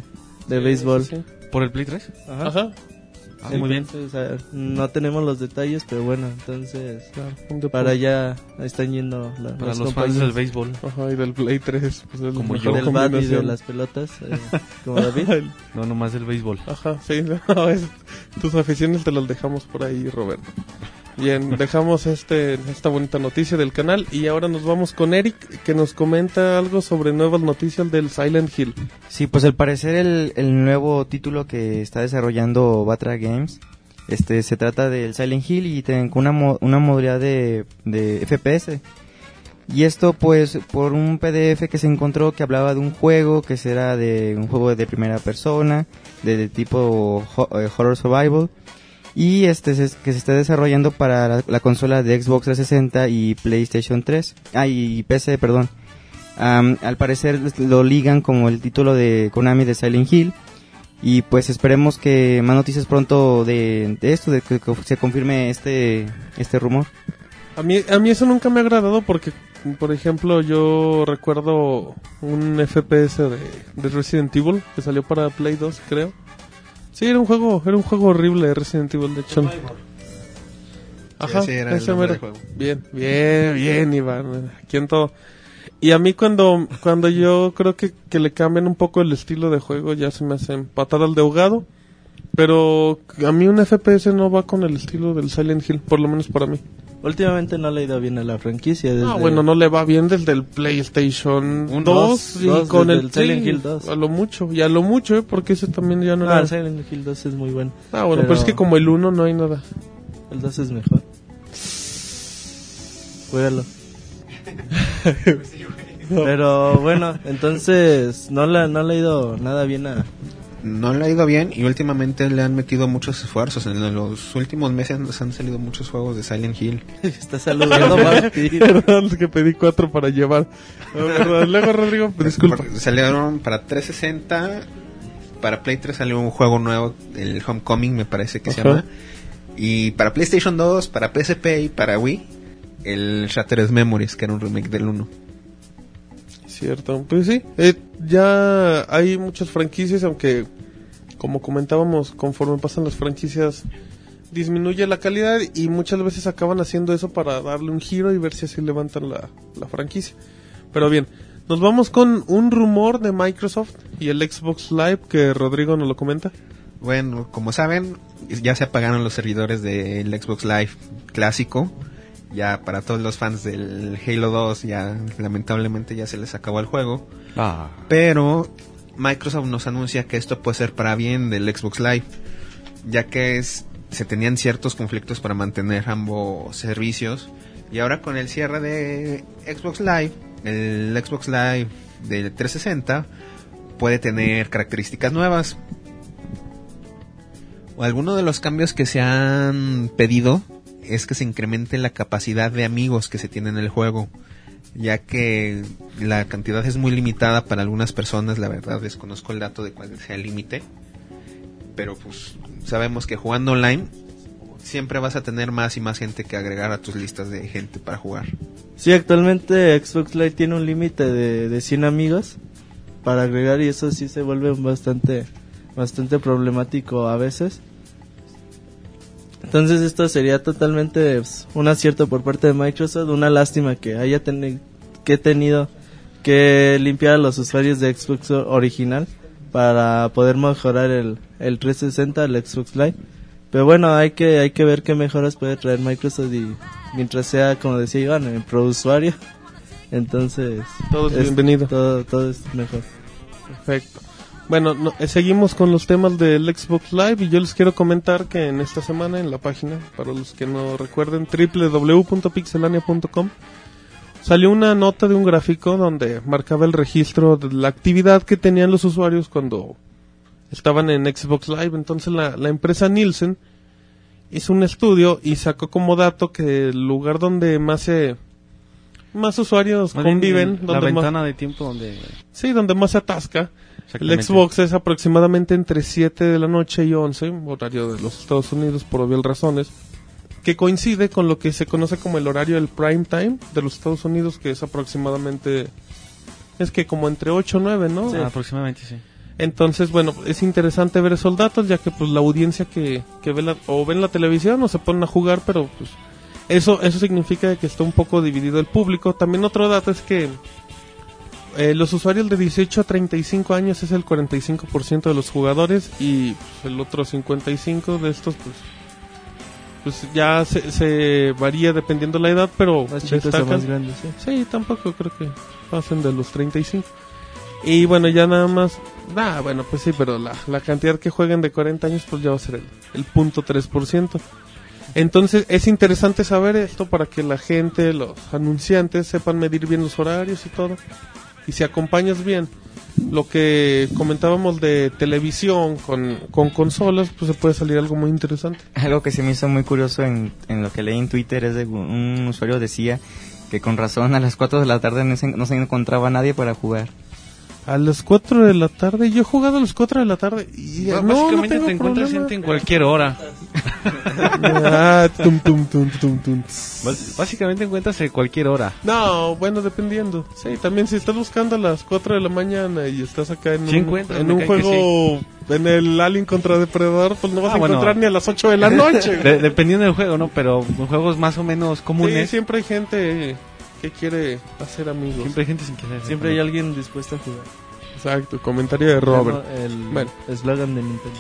de Sí, béisbol. sí, sí. ¿Por el Play 3? Ajá. Ajá. Ah, muy bien. Entonces, o sea, no tenemos los detalles, pero bueno, entonces Claro, deporte. para allá están yendo la- Para las los fans del béisbol. Ajá, y del Play 3, pues es Como yo. del bat y de las pelotas, eh, como David. No, nomás del béisbol. Ajá, sí, no, es- tus aficiones te las dejamos por ahí, Roberto. Bien, dejamos este esta bonita noticia del canal y ahora nos vamos con Eric que nos comenta algo sobre nuevas noticias del Silent Hill. Sí, pues al parecer el, el nuevo título que está desarrollando Batra Games, este se trata del Silent Hill y con una, una modalidad de, de FPS. Y esto pues por un PDF que se encontró que hablaba de un juego que será de un juego de primera persona, de, de tipo eh, horror survival y este se- que se está desarrollando para la, la consola de Xbox 360 y PlayStation 3, ah y PC, perdón. Al parecer lo ligan como el título de Konami de Silent Hill y pues esperemos que más noticias pronto de, esto, de que, que se confirme este este rumor. A mí a mí eso nunca me ha agradado porque por ejemplo, yo recuerdo un FPS de, de Resident Evil que salió para Play 2, creo. Sí, era un juego, era un juego horrible de Resident Evil, de hecho. Ajá, ese era el ese mero. juego. Bien, bien, bien, Iván. Aquí en todo. Y a mí cuando, cuando yo creo que, que le cambian un poco el estilo de juego, ya se me hace empatar al de ahogado. Pero a mí un FPS no va con el estilo del Silent Hill, por lo menos para mí. Últimamente no le ha ido bien a la franquicia. Desde... Ah, bueno, no le va bien desde el PlayStation Un 2 dos, y dos, con desde el, el Silent Hill 2. A lo mucho, y a lo mucho, ¿eh? Porque ese también ya no Ah, era... el Silent Hill 2 es muy bueno. Ah, bueno, pero... es que como el 1 no hay nada. El 2 es mejor. Juégalo. Pero bueno, entonces no le, no le ha ido nada bien a... No le ha ido bien y últimamente le han metido muchos esfuerzos. En los últimos meses nos han salido muchos juegos de Silent Hill. Está saludando Martín. Perdón, que pedí cuatro para llevar. No. Luego, Rodrigo, disculpa. Salieron para 360, para Play 3 salió un juego nuevo, el Homecoming me parece que se llama. Y para PlayStation 2, para PSP y para Wii, el Shattered Memories, que era un remake del 1. Cierto, pues sí, eh, ya hay muchas franquicias, aunque como comentábamos, conforme pasan las franquicias disminuye la calidad y muchas veces acaban haciendo eso para darle un giro y ver si así levantan la, la franquicia. Pero bien, nos vamos con un rumor de Microsoft y el Xbox Live que Rodrigo nos lo comenta. Bueno, como saben, ya se apagaron los servidores del Xbox Live clásico. Ya para todos los fans del Halo 2, ya lamentablemente ya se les acabó el juego. Ah. Pero Microsoft nos anuncia que esto puede ser para bien del Xbox Live, ya que es, se tenían ciertos conflictos para mantener ambos servicios. Y ahora con el cierre de Xbox Live, el Xbox Live del 360 puede tener características nuevas. O alguno de los cambios que se han pedido es que se incremente la capacidad de amigos que se tiene en el juego ya que la cantidad es muy limitada para algunas personas, la verdad desconozco el dato de cuál sea el límite, pero pues sabemos que jugando online siempre vas a tener más y más gente que agregar a tus listas de gente para jugar. Sí, actualmente Xbox Live tiene un límite de, de 100 amigos para agregar y eso sí se vuelve bastante, bastante problemático a veces. Entonces esto sería totalmente pues, un acierto por parte de Microsoft, una lástima que haya teni- que tenido que limpiar a los usuarios de Xbox original para poder mejorar el, el 360 al Xbox Live. Pero bueno, hay que hay que ver qué mejoras puede traer Microsoft y mientras sea, como decía Iván, el pro usuario. Entonces, Todo es- bienvenido. Todo, todo es mejor. Perfecto. Bueno, no- eh, seguimos con los temas del Xbox Live y yo les quiero comentar que en esta semana en la página, para los que no recuerden, www.pixelania.com, salió una nota de un gráfico donde marcaba el registro de la actividad que tenían los usuarios cuando estaban en Xbox Live. Entonces la, la empresa Nielsen hizo un estudio y sacó como dato que el lugar donde más se... Más usuarios conviven, la donde más- ventana de tiempo donde... Sí, donde más se atasca. El. Xbox es aproximadamente entre 7 de la noche y 11, horario de los Estados Unidos por obvias razones, que coincide con lo que se conoce como el horario del prime time de los Estados Unidos, que es aproximadamente, es que como entre 8 o 9, ¿no? Ah, aproximadamente, sí. Entonces, bueno, es interesante ver esos datos, ya que pues la audiencia que, que ve la, o ven la televisión o se ponen a jugar, pero pues eso, eso significa que está un poco dividido el público. También otro dato es que eh, los usuarios de 18 a 35 años es el 45% de los jugadores y pues, el otro 55 de estos pues pues ya se, se varía dependiendo la edad, pero Más destacan- más grandes, sí. Sí, tampoco creo que pasen de los 35. Y bueno, ya nada más. Ah, bueno, pues sí, pero la, la cantidad que jueguen de 40 años, pues ya va a ser el, el punto 3%. Entonces es interesante saber esto para que la gente, los anunciantes, sepan medir bien los horarios y todo. Y si acompañas bien lo que comentábamos de televisión con, con consolas, pues se puede salir algo muy interesante. Algo que se me hizo muy curioso en, en lo que leí en Twitter es de un- usuario decía que con razón a las 4 de la tarde no se, no se encontraba nadie para jugar. A las 4 de la tarde, yo he jugado a las 4 de la tarde y no, no Básicamente tengo te encuentras gente en cualquier hora. Ah, tum, tum, tum, tum, tum. Bás- Básicamente encuentras en cualquier hora. No, bueno, dependiendo. Sí, también si estás buscando a las 4 de la mañana y estás acá en Sí un, en un juego, en el Alien contra Depredador, pues no vas Ah, a bueno. encontrar ni a las 8 de la noche. De- dependiendo del juego, ¿no? Pero en juegos más o menos sí, comunes, siempre hay gente que quiere hacer amigos. siempre hay gente sin que hacer. Siempre hay alguien dispuesto a jugar. Exacto, comentario de Robert. El Bueno. eslogan de Nintendo.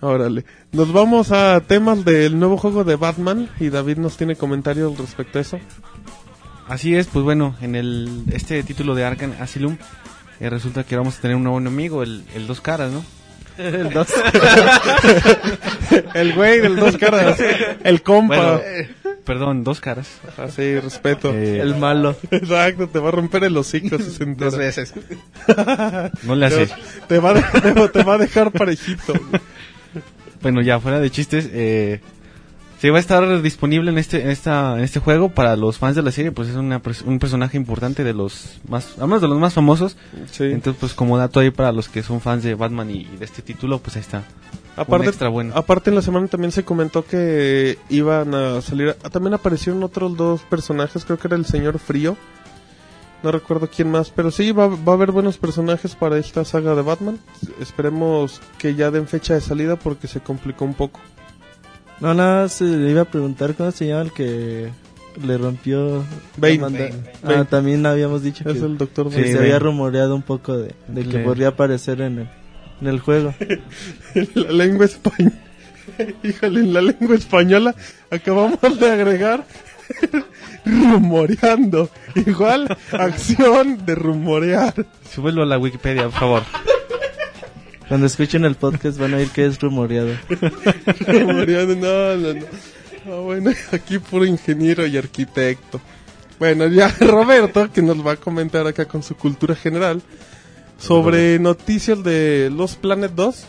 Órale. Nos vamos a temas del nuevo juego de Batman y David nos tiene comentarios respecto a eso. Así es, pues bueno, en el este título de Arkham Asylum eh, resulta que vamos a tener un nuevo enemigo, el, el Dos Caras, ¿no? El dos. El güey del dos caras, el compa. Bueno, perdón, Dos Caras. Así, respeto. Eh, el malo. Exacto, te va a romper el hocico si se entera. Dos veces. no le hace. Te, te va, te va a dejar parejito. Bueno, ya fuera de chistes, eh, se va a estar disponible en este en esta en este juego para los fans de la serie, pues es una un personaje importante de los más, además de los más famosos. Sí. Entonces, pues como dato ahí para los que son fans de Batman y, y de este título, pues ahí está. Aparte, extra bueno. aparte en la semana también se comentó que iban a salir, ah, también aparecieron otros dos personajes, creo que era el señor Frío, no recuerdo quién más, pero sí va, va a haber buenos personajes para esta saga de Batman. Esperemos que ya den fecha de salida porque se complicó un poco. No, nada, se le iba a preguntar cómo se llama el que le rompió. Bane. manda- Bane. Ah, Bane. también habíamos dicho Es que, el doctor que Sí, se Bane. había rumoreado un poco de, de que podría aparecer en el, en el juego. la lengua española. Híjole, en la lengua española acabamos de agregar rumoreando. Igual, acción de rumorear. Súbelo a la Wikipedia, por favor. Cuando escuchen el podcast van a oír que es rumoreado. Rumoreando, no, no, no. Ah, bueno, aquí puro ingeniero y arquitecto. Bueno, ya Roberto, que nos va a comentar acá con su cultura general sobre noticias de Los Planet 2.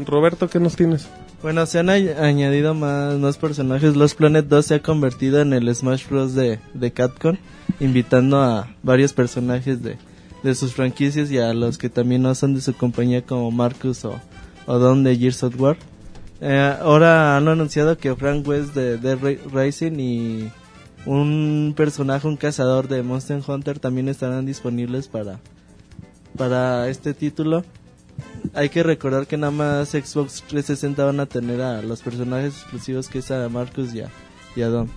Roberto, ¿qué nos tienes? Bueno, se han añ- añadido más, más personajes. Los Planet 2 se ha convertido en el Smash Bros. de, de Capcom, invitando a varios personajes de, de sus franquicias y a los que también no son de su compañía, como Marcus o, o Don de Gears of War. Eh, ahora han anunciado que Frank West de Ra- Racing y un personaje, un cazador de Monster Hunter también estarán disponibles para, para este título. Hay que recordar que nada más Xbox 360 van a tener a los personajes exclusivos que es a Marcus y a, y a Dom.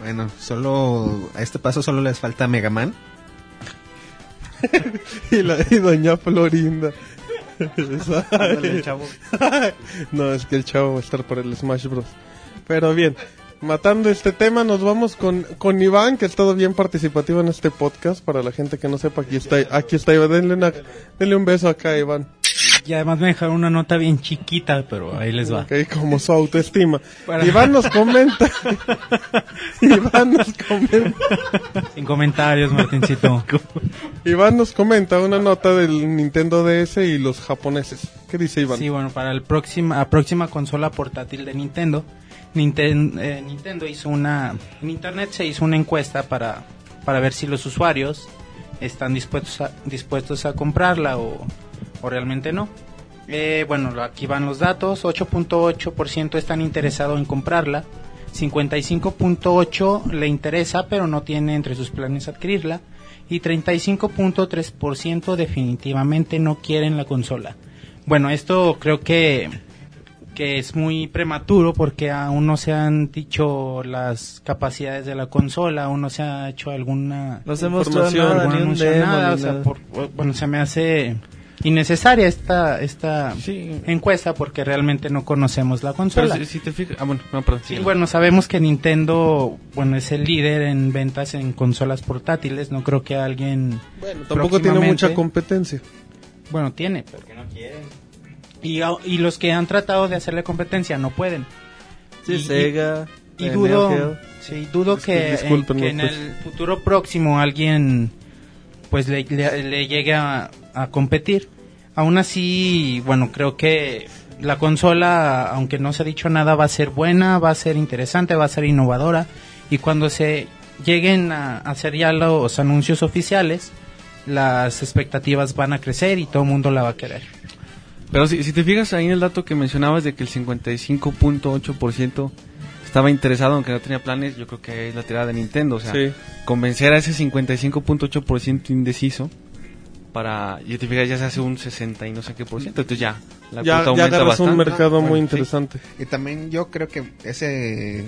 Bueno, solo a este paso solo les falta Mega Man. y, la, y doña Florinda. Ándale, chavo. no, es que el chavo va a estar por el Smash Bros. Pero bien, matando este tema, nos vamos con, con Iván, que ha estado bien participativo en este podcast. Para la gente que no sepa, aquí está, aquí está Iván. Denle, una- denle un beso acá, Iván. Y además me dejaron una nota bien chiquita, pero ahí les va. Ok, como su autoestima. Para- Iván nos comenta. Iván nos comenta. Sin comentarios, Martincito. Iván nos comenta una nota del Nintendo DS y los japoneses. ¿Qué dice Iván? Sí, bueno, para el próxima, la próxima consola portátil de Nintendo, Ninten- eh, Nintendo hizo una... En internet se hizo una encuesta para, para ver si los usuarios están dispuestos a, dispuestos a comprarla o, o realmente no. Eh, bueno, aquí van los datos. 8.8% están interesados en comprarla. 55.8% le interesa, pero no tiene entre sus planes adquirirla. Y 35.3% definitivamente no quieren la consola. Bueno, esto creo que, que es muy prematuro porque aún no se han dicho las capacidades de la consola, aún no se ha hecho alguna, No se Información, nada, ni un anuncio, demo, nada, ni o sea, nada. por- bueno, se me hace innecesaria esta, esta Sí. encuesta porque realmente no conocemos la Pero consola. si, si te fijas... Ah, bueno, no, perdón. Sí, bueno, sabemos que Nintendo, bueno, es el líder en ventas en consolas portátiles. No creo que alguien, Bueno, tampoco tiene mucha competencia. bueno, tiene, pero que no quieren. Y, a- y los que han tratado de hacerle competencia no pueden. Sí, Y- Sega. Y eh, dudo, sí, dudo Es que que, en, discúlpenme, que en pues. el futuro próximo alguien pues le, le- le llegue a, a competir. Aún así, bueno, creo que la consola, aunque no se ha dicho nada, va a ser buena, va a ser interesante, va a ser innovadora. Y cuando se lleguen a hacer ya los anuncios oficiales, las expectativas van a crecer y todo el mundo la va a querer. Pero si, si te fijas ahí en el dato que mencionabas de que el 55.8% estaba interesado aunque no tenía planes, yo creo que es la tirada de Nintendo. O sea, Sí. convencer a ese 55.8% indeciso para, y te fijas, ya se hace un 60 y no sé qué por ciento. Entonces ya, la Ya, cuota ya aumenta agarras un bastante. mercado muy interesante. Y también yo creo que ese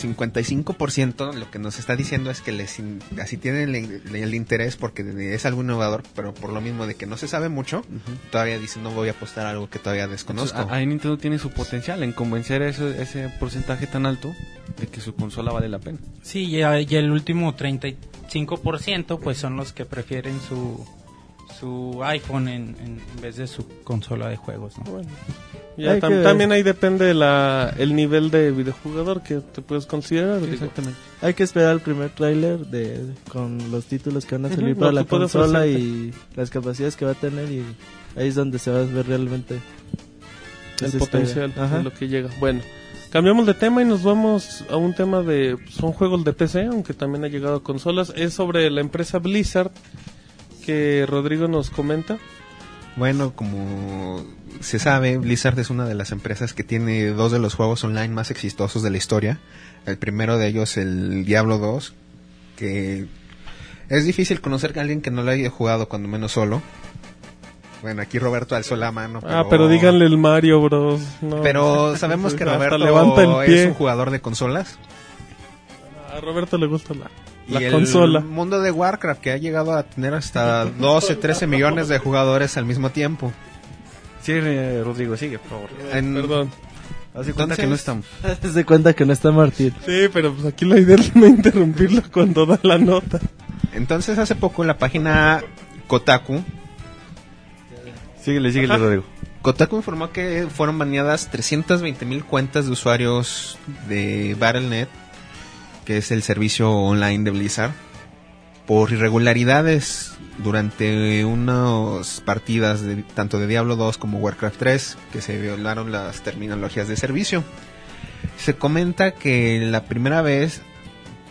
55% lo que nos está diciendo es que les in- así tienen el, el interés porque es algo innovador, pero por lo mismo de que no se sabe mucho, todavía dicen no voy a apostar algo que todavía desconozco. Entonces, ahí Nintendo tiene su potencial en convencer a ese, ese porcentaje tan alto de que su consola vale la pena. Sí, y, a- y el último 35% pues son los que prefieren su su iPhone en, vez de su consola de juegos. ¿no? Ya Hay tam- que ver. también ahí depende la, el nivel de videojugador que te puedes considerar. Exactamente. Hay que esperar el primer tráiler de con los títulos que van a salir para la consola y las capacidades que va a tener y ahí es donde se va a ver realmente el esa potencial. Ajá. de lo que llega. Bueno, cambiamos de tema y nos vamos a un tema de... Son juegos de PC, aunque también ha llegado a consolas. Es sobre la empresa Blizzard que Rodrigo nos comenta. Bueno, como se sabe, Blizzard es una de las empresas que tiene dos de los juegos online más exitosos de la historia. El primero de ellos, el Diablo 2, que es difícil conocer a alguien que no lo haya jugado cuando menos solo. Bueno, aquí Roberto alzó la mano. Ah, pero díganle el Mario Bros. No. Pero sabemos que Roberto levanta el pie. es un jugador de consolas. A Roberto le gusta la, Y la el consola. mundo de Warcraft, que ha llegado a tener hasta 12, 13 millones de jugadores al mismo tiempo. Sigue, Rodrigo, sigue, por favor. En- Perdón. Haz de cuenta Entonces- que no estamos. Haz de cuenta que no está Martín. Sí, pero pues aquí la idea es no interrumpirlo cuando da la nota. Entonces, hace poco la página Kotaku Síguele, síguele, Ajá. Rodrigo. Kotaku informó que fueron baneadas 320 mil cuentas de usuarios de Battle.net, que es el servicio online de Blizzard, por irregularidades durante unas partidas de, tanto de Diablo 2 como Warcraft 3, que se violaron las terminologías de servicio. Se comenta que la primera vez,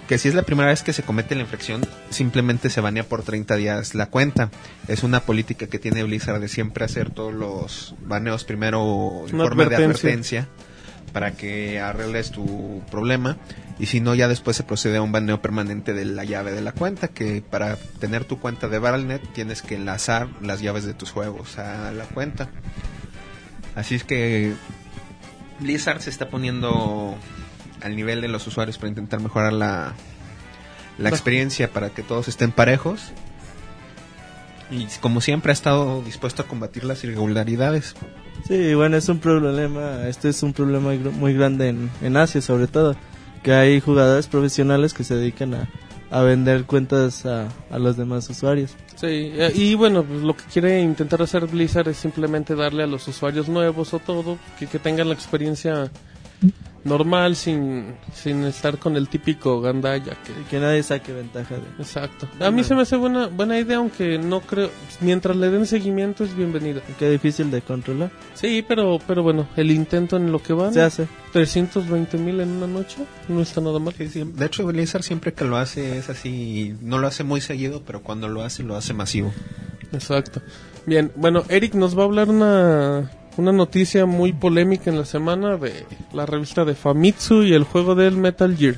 que si es la primera vez que se comete la infracción, simplemente se banea por 30 días la cuenta. Es una política que tiene Blizzard de siempre hacer todos los baneos primero en forma de advertencia. Para que arregles tu problema y si no ya después se procede a un baneo permanente de la llave de la cuenta que para tener tu cuenta de Battle.net tienes que enlazar las llaves de tus juegos a la cuenta así es que Blizzard se está poniendo al nivel de los usuarios para intentar mejorar la, la experiencia para que todos estén parejos Y como siempre ha estado dispuesto a combatir las irregularidades. Sí, bueno, es un problema, este es un problema muy grande en, en Asia sobre todo, que hay jugadores profesionales que se dedican a, a vender cuentas a, a los demás usuarios. Sí, eh, y bueno, pues lo que quiere intentar hacer Blizzard es simplemente darle a los usuarios nuevos o todo, que, que tengan la experiencia normal sin, sin estar con el típico gandaya que... Y que nadie saque ventaja de... Exacto. A mí se me hace buena, buena idea, aunque no creo... Mientras le den seguimiento es bienvenida. Qué difícil de controlar. Sí, pero, pero bueno, el intento en lo que van... Se hace. 320 mil en una noche, no está nada mal. Sí, sí. De hecho, Blizzard siempre que lo hace es así. No lo hace muy seguido, pero cuando lo hace, lo hace masivo. Exacto. Bien, bueno, Eric nos va a hablar una, una noticia muy polémica en la semana de la revista de Famitsu y el juego del Metal Gear.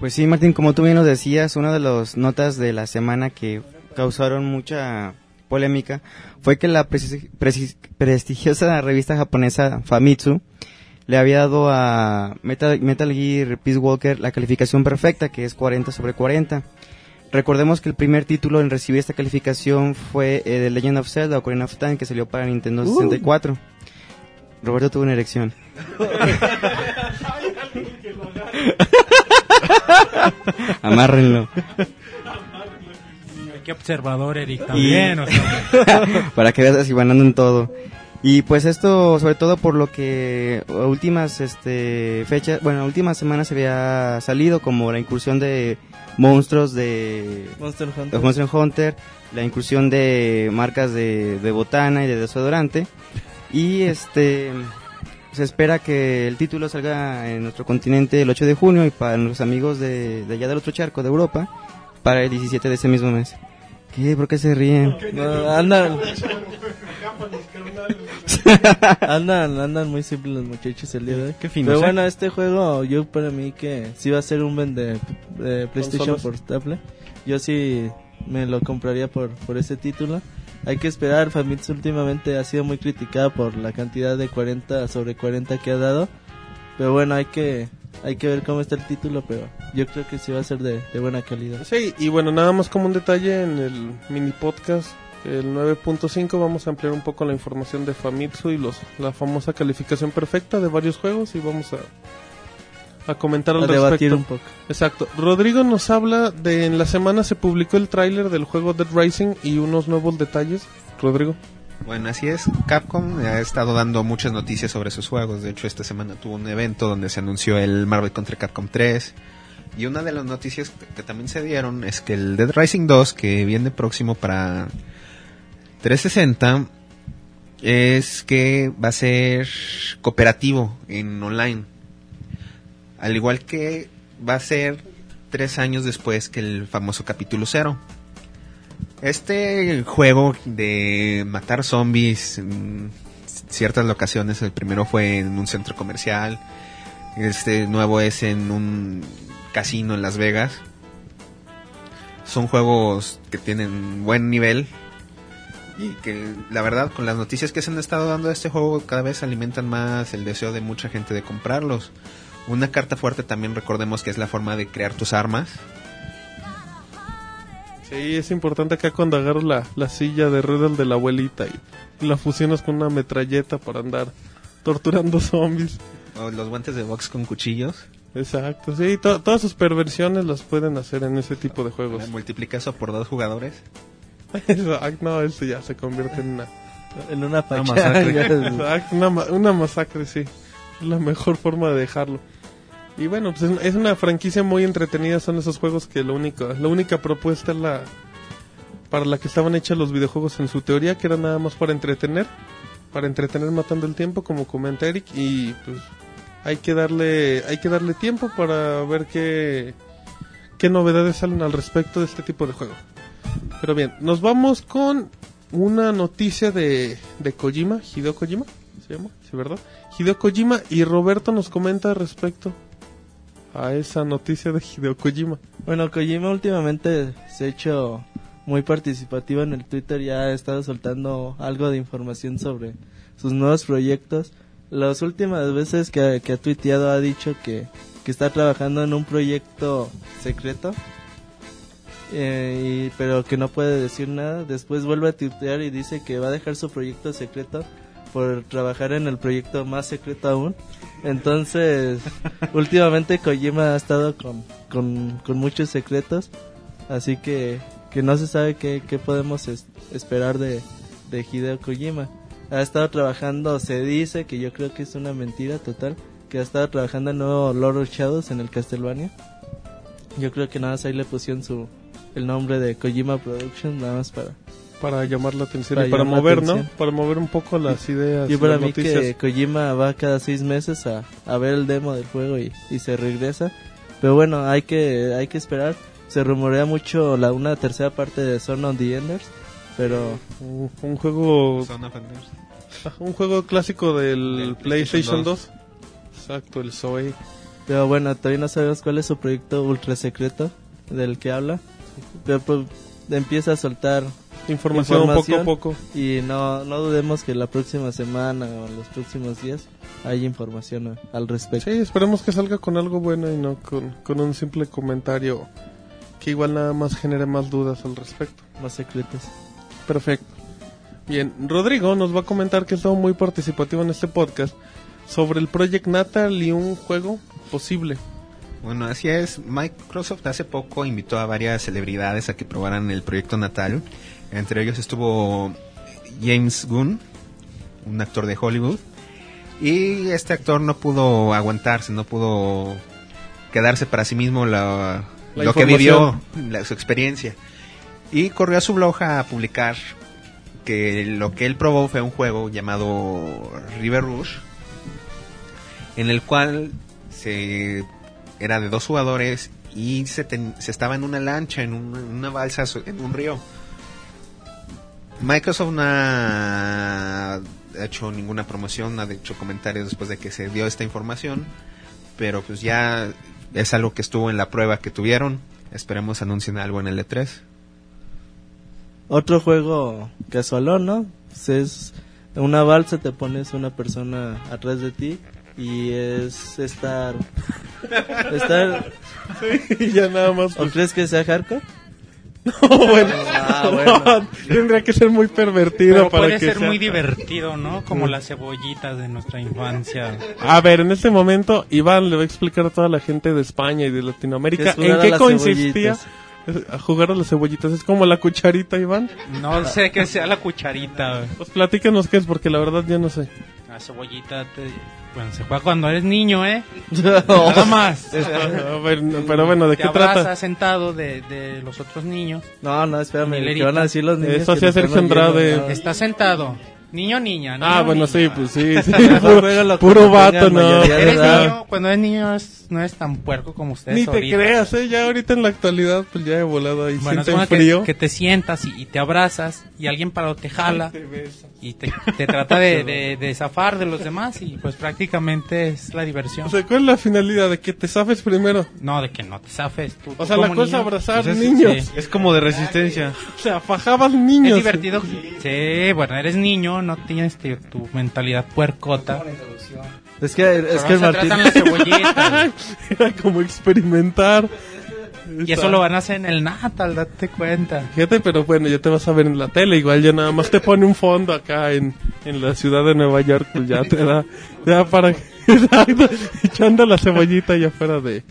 Pues sí, Martín, como tú bien lo decías, una de las notas de la semana que causaron mucha polémica fue que la prestigiosa revista japonesa Famitsu le había dado a Metal, Metal Gear Peace Walker la calificación perfecta, que es 40 sobre 40. Recordemos que el primer título en recibir esta calificación fue eh, The Legend of Zelda Ocarina of Time, que salió para Nintendo 64. Roberto tuvo una erección. Amárrenlo. Qué observador, Eric, también. o sea, para que veas así ganando en todo. Y pues esto, sobre todo por lo que a últimas este, fechas, bueno, últimas semanas se había salido, como la incursión de monstruos de, Monster de Hunter. Monster Hunter, la incursión de marcas de, de botana y de desodorante. Y este se espera que el título salga en nuestro continente el 8 de junio y para nuestros amigos de, de allá del otro charco de Europa para el 17 de ese mismo mes. ¿Qué? ¿Por qué se ríen? No, andan, andan, andan muy simples los muchachos el día de hoy. Qué fino, Pero ¿sí? bueno, este juego, yo para mí que sí va a ser un vende de PlayStation portable. Yo sí me lo compraría por, por ese título. Hay que esperar, Famitsu últimamente ha sido muy criticada por la cantidad de 40 sobre 40 que ha dado. Pero bueno, hay que hay que ver cómo está el título, pero yo creo que sí va a ser de, de buena calidad. Sí, y bueno, nada más como un detalle en el mini podcast, el 9.5, vamos a ampliar un poco la información de Famitsu y los la famosa calificación perfecta de varios juegos y vamos a, a comentar al A debatir respecto. un poco. Exacto. Rodrigo nos habla de en la semana se publicó el tráiler del juego Dead Rising y unos nuevos detalles. Rodrigo. Bueno, así es. Capcom ha estado dando muchas noticias sobre sus juegos. De hecho, esta semana tuvo un evento donde se anunció el Marvel contra Capcom 3. Y una de las noticias que, que también se dieron es que el Dead Rising 2, que viene próximo para 360, es que va a ser cooperativo en online. Al igual que va a ser tres años después que el famoso capítulo 0. Este juego de matar zombies en ciertas locaciones, el primero fue en un centro comercial, este nuevo es en un casino en Las Vegas. Son juegos que tienen buen nivel y que la verdad con las noticias que se han estado dando de este juego cada vez alimentan más el deseo de mucha gente de comprarlos. Una carta fuerte también recordemos que es la forma de crear tus armas. Sí, es importante acá cuando agarras la, la silla de ruedas de la abuelita y la fusionas con una metralleta para andar torturando zombies. O los guantes de box con cuchillos. Exacto, sí, to- todas sus perversiones las pueden hacer en ese tipo de juegos. Multiplica eso por dos jugadores. No, eso ya se convierte en una, En una masacre. una, una masacre, sí. Es la mejor forma de dejarlo. Y bueno, pues es, es una franquicia muy entretenida, son esos juegos que lo único, la única propuesta es la para la que estaban hechos los videojuegos en su teoría, que era nada más para entretener, para entretener matando el tiempo, como comenta Eric, y pues hay que darle, hay que darle tiempo para ver qué, qué novedades salen al respecto de este tipo de juego. Pero bien, nos vamos con una noticia de, de Kojima, Hideo Kojima, se llama, sí, ¿verdad? Hideo Kojima y Roberto nos comenta respecto a esa noticia de Hideo Kojima. Bueno, Kojima últimamente se ha hecho muy participativo en el Twitter, ya ha estado soltando algo de información sobre sus nuevos proyectos. Las últimas veces que, que ha tuiteado ha dicho que, que está trabajando en un proyecto secreto eh, y- pero que no puede decir nada. Después vuelve a tuitear y dice que va a dejar su proyecto secreto por trabajar en el proyecto más secreto aún. Entonces, últimamente Kojima ha estado con, con, con muchos secretos, así que, que no se sabe qué, qué podemos es- esperar de, de Hideo Kojima. Ha estado trabajando, se dice, que yo creo que es una mentira total, que ha estado trabajando en nuevo Lord of Shadows en el Castlevania. Yo creo que nada más ahí le pusieron su el nombre de Kojima Productions, nada más para... Para llamar la atención Para y para mover, ¿no? Para mover un poco las ideas. Yo y para las mí noticias. que Kojima va cada seis meses a, a ver el demo del juego y, y se regresa. Pero bueno, hay que hay que esperar. Se rumorea mucho la una tercera parte de Son of the Enders, pero Un, un juego Son of Enders. un juego clásico del, Del PlayStation PlayStation 2. Exacto, el Zoe. pero bueno, todavía no sabemos cuál es su proyecto ultra secreto del que habla. Pero pues empieza a soltar Información, Información. poco a poco. y no no dudemos que la próxima semana o en los próximos días haya información a- al respecto. Sí, esperemos que salga con algo bueno y no con, con un simple comentario que igual nada más genere más dudas al respecto. Más secretos. Perfecto. Bien, Rodrigo nos va a comentar que estado muy participativo en este podcast sobre el Project Natal y un juego posible. Bueno, así es. Microsoft hace poco invitó a varias celebridades a que probaran el proyecto Natal. Entre ellos estuvo James Gunn, un actor de Hollywood. Y este actor no pudo aguantarse, no pudo quedarse para sí mismo la- La lo que vivió, la- su experiencia. Y corrió a su blog a publicar que lo que él probó fue un juego llamado River Rush, en el cual se era de dos jugadores y se, ten- se estaba en una lancha, en una, balsa, en un río. Microsoft no ha hecho ninguna promoción, no ha hecho comentarios después de que se dio esta información, pero pues ya es algo que estuvo en la prueba que tuvieron. Esperemos anuncien algo en el E E3. Otro juego casualón, ¿no? Pues es una balsa, te pones una persona atrás de ti y es estar... estar y ya nada más. ¿O pues, crees que sea hardcore? bueno, Ah, bueno. tendría que ser muy pervertido Pero para puede que ser sea- muy divertido, ¿no? Como las cebollitas de nuestra infancia. A ver, en este momento Iván le va a explicar a toda la gente de España y de Latinoamérica en qué consistía cebollitas. A jugar a las cebollitas. Es como la cucharita, Iván. No sé que sea la cucharita. Pues platícanos qué es, porque la verdad yo no sé. La cebollita, te- bueno, se juega cuando eres niño, ¿eh? Nada más. A ver, no, pero bueno, ¿de Te qué trata? sentado de, de los otros niños. No, no, espérame, que van a decir los niños. Eso Andrade. oyendo, ¿no? Está sentado. Niño o niña. niño Ah, bueno, niña. sí, pues sí, sí. Puro, puro vato, no. Eres niño, cuando eres niño es- no es tan puerco como ustedes Ni te ahorita. creas, ¿eh? Ya ahorita en la actualidad, pues ya he volado ahí. Bueno, sienten que, frío. que te sientas y, y te abrazas y alguien para te jala y te, te trata de, de, de zafar de los demás y pues prácticamente es la diversión. O sea, ¿cuál es la finalidad? ¿De que te zafes primero? no, de que no te zafes. Tú, O sea, la cosa es niño. abrazar Pues es- niños. sí. Es como de resistencia. O sea, fajabas niños. Es divertido. Sí, bueno, eres niño, no tienes tu, tu mentalidad puercota. Es que, es Pero que Martín... tratan las cebollitas. Era como experimentar. y eso lo van a hacer en el Natal, date cuenta. Fíjate, pero bueno, ya te vas a ver en la tele. Igual ya nada más te pone un fondo acá en, en la ciudad de Nueva York. Pues ya te da. Ya para. Echando la cebollita allá afuera de,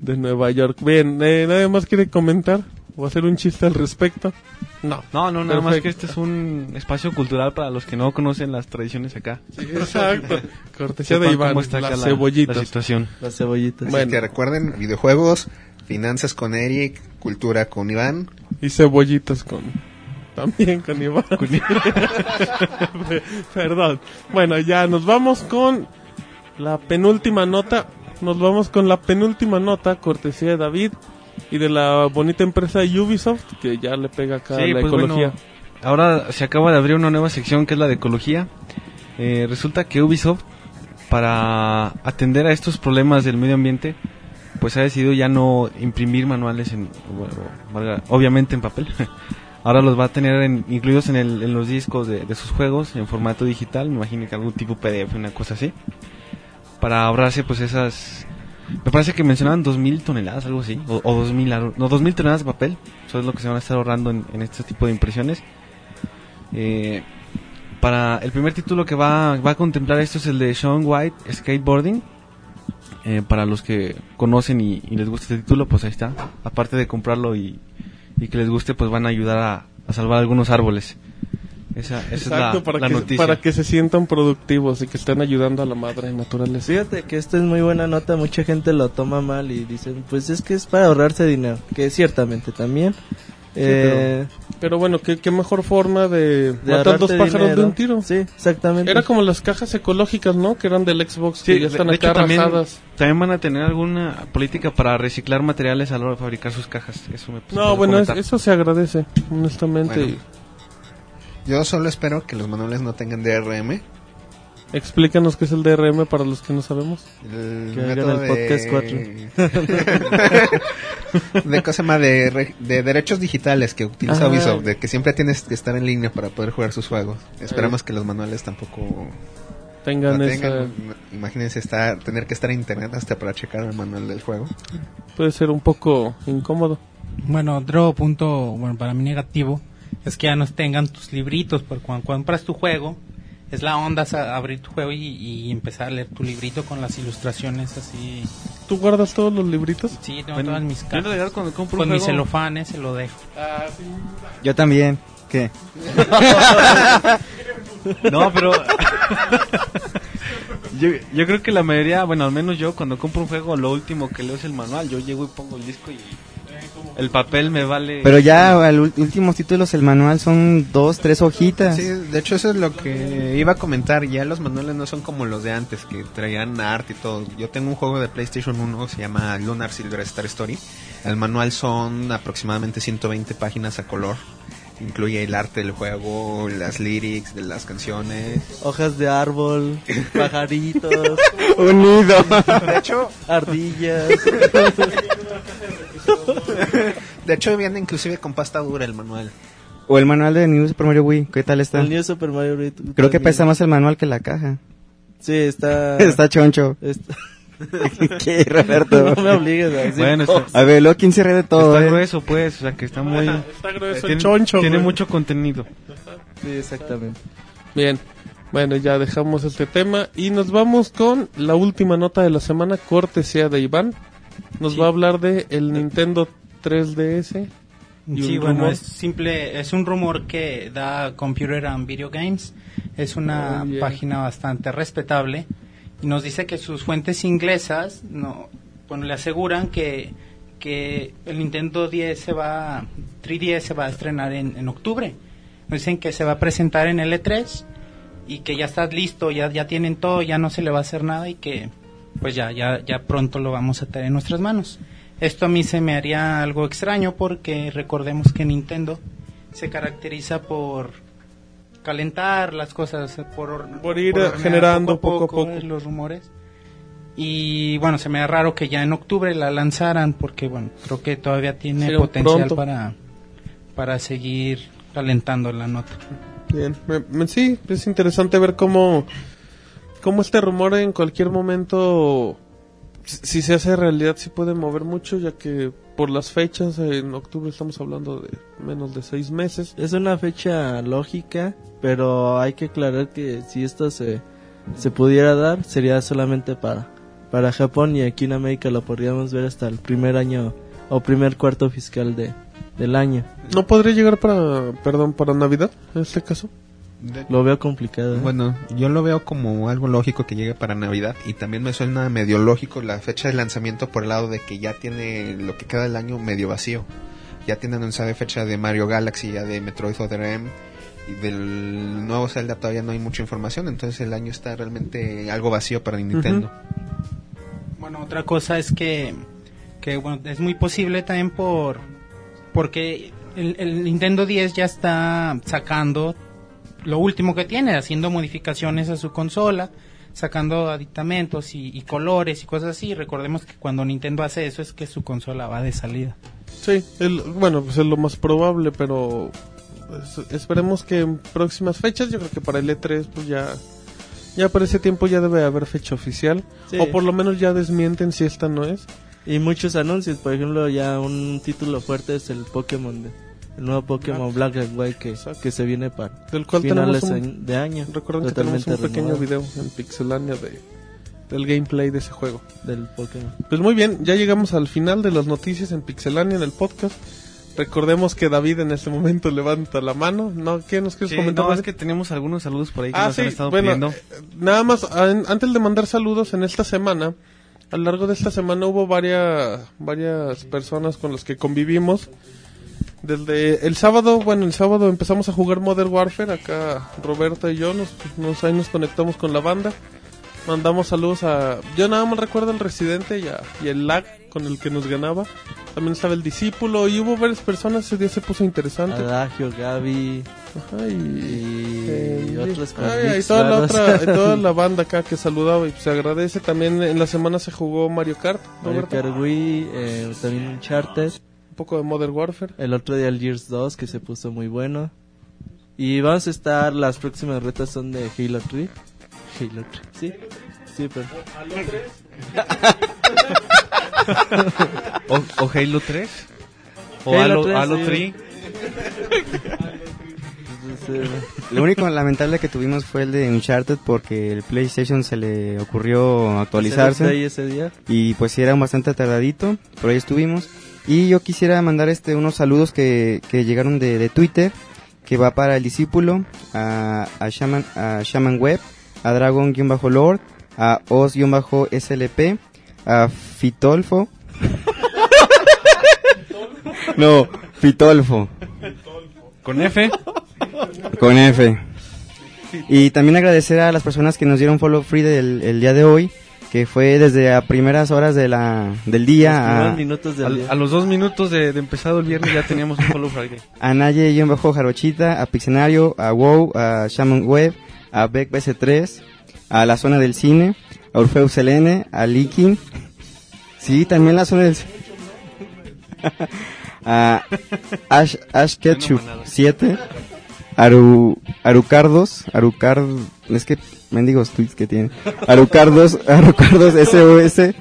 de Nueva York. Bien, eh, ¿nadie más quiere comentar? ¿O hacer un chiste al respecto? No. No, no, nada más Perfecto. que este es un espacio cultural para los que no conocen las tradiciones acá. Exacto. Cortesía de Iván. cómo está acá las la- cebollitas. la situación. Las cebollitas. Bueno. Así que recuerden, videojuegos, finanzas con Eric, cultura con Iván. Y cebollitas con... También con Iván. Perdón. Bueno, ya nos vamos con la penúltima nota. Nos vamos con la penúltima nota, cortesía de David y de la bonita empresa Ubisoft, que ya le pega acá a Sí, la pues ecología. bueno, ahora se acaba de abrir una nueva sección que es la de ecología. Eh, resulta que Ubisoft, para atender a estos problemas del medio ambiente, pues ha decidido ya no imprimir manuales, en, bueno, obviamente en papel. Ahora los va a tener en- incluidos en, el- en los discos de, de sus juegos en formato digital, me imagino que algún tipo PDF, una cosa así, para ahorrarse pues esas Me parece que mencionaban 2000 toneladas, algo así. O, o 2000, algo- no, 2000 toneladas de papel. Eso es lo que se van a estar ahorrando en, este tipo de impresiones. Eh, para el primer título que va, va a contemplar esto es el de Sean White Skateboarding. Eh, para los que conocen y, les gusta este título, pues ahí está. Aparte de comprarlo y, y que les guste, pues van a ayudar a salvar algunos árboles. Esa, esa Exacto, es la, para, la que, noticia. para que se sientan productivos y que estén ayudando a la madre naturaleza. Fíjate que esta es muy buena nota, mucha gente lo toma mal y dicen, pues es que es para ahorrarse dinero, que ciertamente también. Eh, Pero bueno, ¿qué, qué mejor forma de, de matar dos pájaros dinero. de un tiro. Sí, exactamente. Era como las cajas ecológicas, ¿no? Que eran del Xbox, Sí, que ya están de acá hecho, también, también van a tener alguna política para reciclar materiales a la hora de fabricar sus cajas. Eso me No, bueno, es- eso se agradece, honestamente. Bueno. Yo solo espero que los manuales no tengan DRM. Explícanos qué es el DRM para los que no sabemos. El Que hagan método el podcast de... de cosa más de, re- de derechos digitales que utiliza Ah. Ubisoft, de que siempre tienes que estar en línea para poder jugar sus juegos. Esperamos que los manuales tampoco Tengan esa... tengan. Imagínense estar, tener que estar en internet hasta para checar el manual del juego. Puede ser un poco incómodo. Bueno, otro punto, bueno, para mí negativo, es que ya no tengan tus libritos, porque cuando compras tu juego, es la onda abrir tu juego y, y empezar a leer tu librito con las ilustraciones así. ¿Tú guardas todos los libritos? Sí, tengo Bueno, todas mis yo en realidad cajas. cuando compro Con un mis celofanes se lo dejo. Yo también. ¿Qué? No, pero... yo, yo creo que la mayoría, bueno, al menos yo cuando compro un juego, lo último que leo es el manual. Yo llego y pongo el disco y el papel me vale... Pero ya al últimos títulos el manual son dos, tres hojitas. Sí, de hecho eso es lo que iba a comentar. Ya los manuales no son como los de antes, que traían art y todo. Yo tengo un juego de PlayStation 1 que se llama Lunar Silver Star Story. El manual son aproximadamente 120 páginas a color. Incluye el arte del juego, las lyrics de las canciones. Hojas de árbol, pajaritos, Unido. De hecho, ardillas. de hecho viene inclusive con pasta dura el manual. o el manual de New Super Mario Wii. ¿Qué tal está? El New Super Mario Bros. Creo que pesa más el manual que la caja. Sí, está... está choncho. está- ¿Qué, Roberto? no me obligues a decir Bueno, cosas. está, A ver, luego quién se ríe de todo, está eh? grueso, pues, o sea que está muy... Está grueso tiene el choncho, tiene güey. mucho contenido. Sí, exactamente. Bien. Bueno, ya dejamos este tema y nos vamos con la última nota de la semana, cortesía de Iván. Nos va a hablar de el Nintendo 3DS. ¿Y Sí, bueno, rumor? es simple, es un rumor que da Computer and Video Games. Es una Oh, yeah. página bastante respetable y nos dice que sus fuentes inglesas no, bueno, le aseguran que, que el Nintendo 10 se va, 3DS se va a estrenar en, en octubre. Nos dicen que se va a presentar en L3 y que ya está listo, ya, ya tienen todo, ya no se le va a hacer nada y que pues ya, ya, ya pronto lo vamos a tener en nuestras manos. Esto a mí se me haría algo extraño porque recordemos que Nintendo se caracteriza por calentar las cosas, por, Por ir generando poco a poco. los rumores. Y bueno, se me da raro que ya en octubre la lanzaran porque bueno, creo que todavía tiene potencial pronto. para para seguir calentando la nota. Bien, me- me- sí, es interesante ver cómo, cómo este rumor en cualquier momento, si se hace realidad, sí puede mover mucho, ya que por las fechas, en octubre estamos hablando de menos de seis meses. Es una fecha lógica, pero hay que aclarar que si esto se, se pudiera dar, sería solamente para, para Japón y aquí en América lo podríamos ver hasta el primer año o primer cuarto fiscal de, del año. ¿No podría llegar para, perdón, para Navidad, en este caso? Lo veo complicado. ¿eh? Bueno, yo lo veo como algo lógico que llegue para Navidad y también me suena medio lógico la fecha de lanzamiento por el lado de que ya tiene lo que queda del año medio vacío. Ya tienen anunciada fecha de Mario Galaxy, ya de Metroid Other M y del nuevo Zelda todavía no hay mucha información, entonces el año está realmente algo vacío para Nintendo. Bueno, otra cosa es que, que bueno, es muy posible también por porque el, el Nintendo 10 ya está sacando lo último que tiene, haciendo modificaciones a su consola, sacando aditamentos y, y colores y cosas así. Recordemos que cuando Nintendo hace eso es que su consola va de salida. Sí, el- bueno, pues es lo más probable, pero pues, esperemos que en próximas fechas, yo creo que para el E3 pues ya, Ya por ese tiempo ya debe haber fecha oficial. Sí. O por lo menos ya desmienten si esta no es. Y muchos anuncios, por ejemplo, ya un título fuerte es el Pokémon, de- el nuevo Pokémon Black and White que, que se viene para Del cual finales tenemos un, de año. recuerden que tenemos un pequeño renovado video en Pixelania de, del gameplay de ese juego. del Pokémon. Pues muy bien, ya llegamos al final de las noticias en Pixelania en el podcast. Recordemos que David en este momento levanta la mano. ¿No? ¿Qué nos quieres Sí, comentar? no, es que tenemos algunos saludos por ahí que Ah, nos sí, han estado bueno, pidiendo. eh, nada más, an- antes de mandar saludos en esta semana, a lo largo de esta semana hubo varias, varias personas con las que convivimos. Desde el sábado, bueno, el sábado empezamos a jugar Modern Warfare, acá Roberto y yo, nos, nos- ahí nos conectamos con la banda. Mandamos saludos a... Yo nada más recuerdo al Residente y, a- y el lag con el que nos ganaba. También estaba el discípulo y hubo varias personas, ese día se puso interesante. Adagio, Gaby Ajá, y, y, eh, otros con ay, y toda la otra, y toda la banda acá que saludaba y se agradece. También en la semana se jugó Mario Kart, Mario. Kart Wii, eh, también Uncharted. Un poco de Modern Warfare. El otro día el Gears 2 que se puso muy bueno. Y vamos a estar, las próximas retas son de Halo 3. Halo 3, sí. Sí, pero... O, o Halo 3. O Halo Halo, 3, Halo sí. 3. entonces, eh, Lo único lamentable que tuvimos fue el de Uncharted porque el PlayStation se le ocurrió actualizarse ese día. y pues sí era bastante tardadito, pero ahí estuvimos. Y yo quisiera mandar este unos saludos que, que llegaron de, de Twitter, que va para el discípulo, a, a, Shaman, a Shaman Web, a Dragon-Lord, a Oz-SLP, a Fitolfo. no, Fitolfo. Con F. Con F. Y también agradecer a las personas que nos dieron follow free del el día de hoy, que fue desde a primeras horas de la, del día a, minutos del Al- día. a los dos minutos de, de empezado el viernes ya teníamos un follow Friday. a Naye-Jarochita, a Pixenario, a WoW, a Shaman Web, a Beck BS3, a la zona del cine, a Orfeo Selene, a Likin. Sí, también la zona del cine. a Ash, Ash Ketchup 7, Aru, Arucardos, Arucard, es que mendigos tweets que tiene. Arucardos, Arucardos SOS,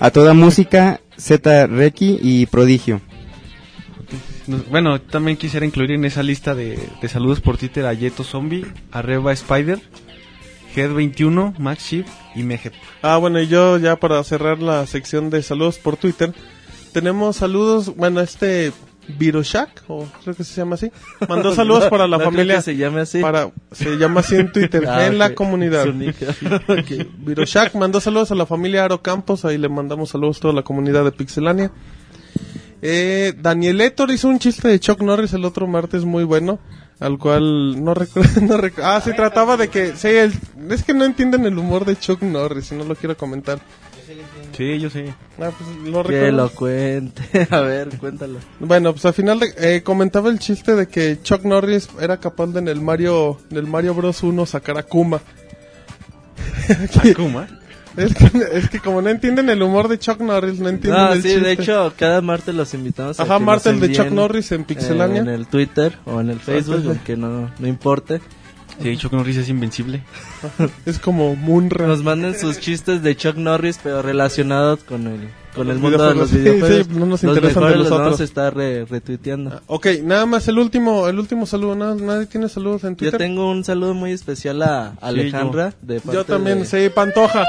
a toda música, Z Reiki y Prodigio. Bueno, también quisiera incluir en esa lista de, de saludos por Twitter a Yeto Zombie, a Reba Spider, Head21, Max Chip y Mejep. Ah, bueno, y yo ya para cerrar la sección de saludos por Twitter, tenemos saludos, bueno, este Viroshak, o creo que se llama así, mandó saludos para la No creo familia, que se llame así. para, se llama así en Twitter, Ah, en la comunidad. Su nick. Ok, Viroshak mandó saludos a la familia Aro Campos, ahí le mandamos saludos a toda la comunidad de Pixelania. Eh, Daniel Héctor hizo un chiste de Chuck Norris el otro martes muy bueno, al cual no recuerdo, no recu- ah, se trataba de que, sí, el- es que no entienden el humor de Chuck Norris, y no lo quiero comentar. Sí, yo sé. Ah, pues lo Que recuerdo. lo cuente. A ver, cuéntalo. Bueno, pues al final de- eh, comentaba el chiste de que Chuck Norris era capaz de en el Mario, en el Mario Bros 1 sacar a Kuma. Akuma. Es que, es que como no entienden el humor de Chuck Norris, no entienden No, el sí, chiste. de hecho, cada martes los invitamos a Ajá, que martes nos de Chuck Norris en eh, Pixelania. en el Twitter o en el Facebook, aunque no, no importe. Sí, Chuck Norris es invencible. Es como Munra. Nos manden sus chistes de Chuck Norris, pero relacionados con el, con el mundo de los videojuegos. Sí, sí, no nos los interesan de los los vamos otros. a estar re- retuiteando. Ok, nada más el último, el último saludo. Nada, nadie tiene saludos en Yo Twitter. tengo un saludo muy especial a Alejandra. de parte Yo también, de- sí, Pantoja.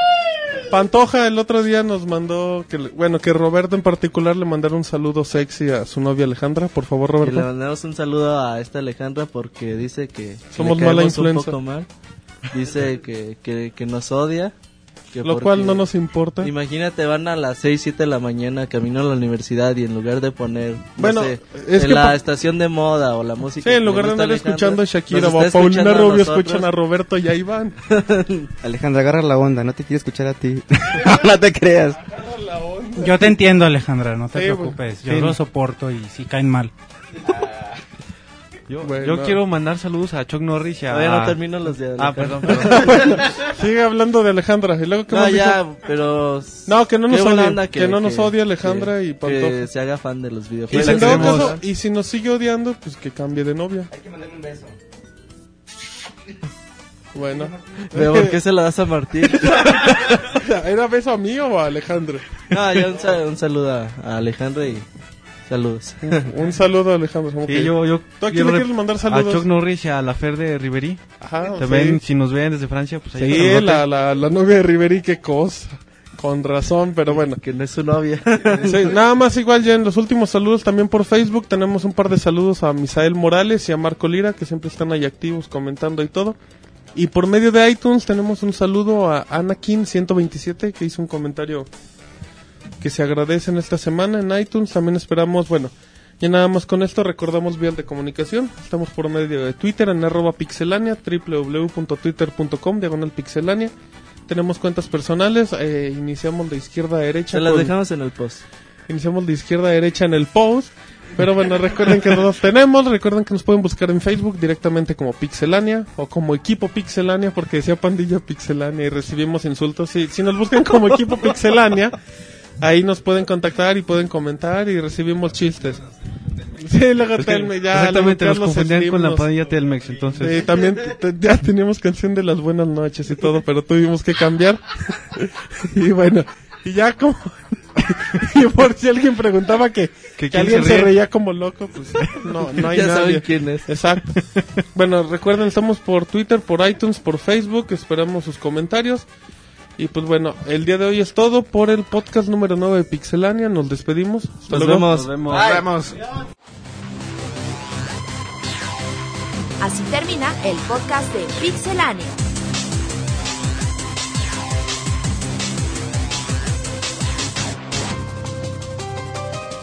Pantoja el otro día nos mandó, que bueno, que Roberto en particular le mandara un saludo sexy a su novia Alejandra. Por favor, Y le Roberto. mandamos un saludo a esta Alejandra porque dice que Somos le mala caemos un influencia. poco mal. Dice que, que, que nos odia. Que Lo cual no nos importa. Imagínate, van a las 6, 7 de la mañana camino a la universidad y en lugar de poner, no Bueno, sé, es en que la estación de moda o la música. Sí, en lugar de andar Alejandra, escuchando a Shakira o a Paulina a Rubio, escuchan a Roberto y ahí van. Alejandra, agarra la onda, no te quiero escuchar a ti. no te creas. Yo te entiendo, Alejandra, no te Sí, preocupes. Yo sí. lo soporto y si caen mal. Yo, Bueno. yo quiero mandar saludos a Chuck Norris y a... Todavía no termino los de Ah, Alejandra. perdón, perdón. Sigue hablando de Alejandra. ¿Y luego qué No, ya, dijo? pero... No, que no nos odie, onda que no nos odie Alejandra y Pantoja. Que se haga fan de los Y videojuegos. si, en la dado queremos. caso, y si nos sigue odiando, pues que cambie de novia. Bueno. Pero ¿por qué se la das a Martín? ¿Era beso a mí o a Alejandro? No, ya un, un saludo a, a Alejandro y saludos. Un saludo a Alejandro. Y yo, yo ¿Tú a quién quiero le rep- quieres mandar A saludos? Chuck Norris y a la Fer de Riverí. Ajá, sí. ven, si nos ven desde Francia, pues ahí Sí, la, la, la novia de Riveri, qué cosa. Con razón, pero bueno. que no es su novia. Sí, nada más igual ya en los últimos saludos también por Facebook tenemos un par de saludos a Misael Morales y a Marco Lira que siempre están ahí activos comentando y todo. Y por medio de iTunes tenemos un saludo a Anakin127 que hizo un comentario que se agradece en esta semana en iTunes. También esperamos, bueno, ya nada más con esto recordamos vías de comunicación. Estamos por medio de Twitter en arroba pixelania, www.twitter.com, diagonal pixelania. Tenemos cuentas personales, eh, iniciamos de izquierda a derecha. Se las con- dejamos en el post. Iniciamos de izquierda a derecha en el post. Pero bueno, recuerden que todos tenemos. Recuerden que nos pueden buscar en Facebook directamente como Pixelania o como equipo Pixelania, porque decía pandilla Pixelania y recibimos insultos. Si, si nos buscan como equipo Pixelania, ahí nos pueden contactar y pueden comentar y recibimos chistes. Sí, luego Es que Telme, ya. exactamente, nos confundían con la pandilla Telmex, entonces. Sí, también ya teníamos canción de las buenas noches y todo, pero tuvimos que cambiar. y bueno, y ya como... y por si alguien preguntaba que, que, ¿Que quién alguien se se, reía como loco, pues no, no hay ya nadie. saben quién es. Exacto. Bueno, recuerden, estamos por Twitter, por iTunes, por Facebook, esperamos sus comentarios. Y pues bueno, el día de hoy es todo por el podcast número 9 de Pixelania. Nos despedimos. Hasta Nos luego. vemos. Nos vemos. Nos vemos. Así termina el podcast de Pixelania.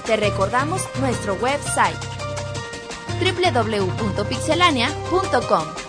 Te recordamos nuestro website www.pixelania.com.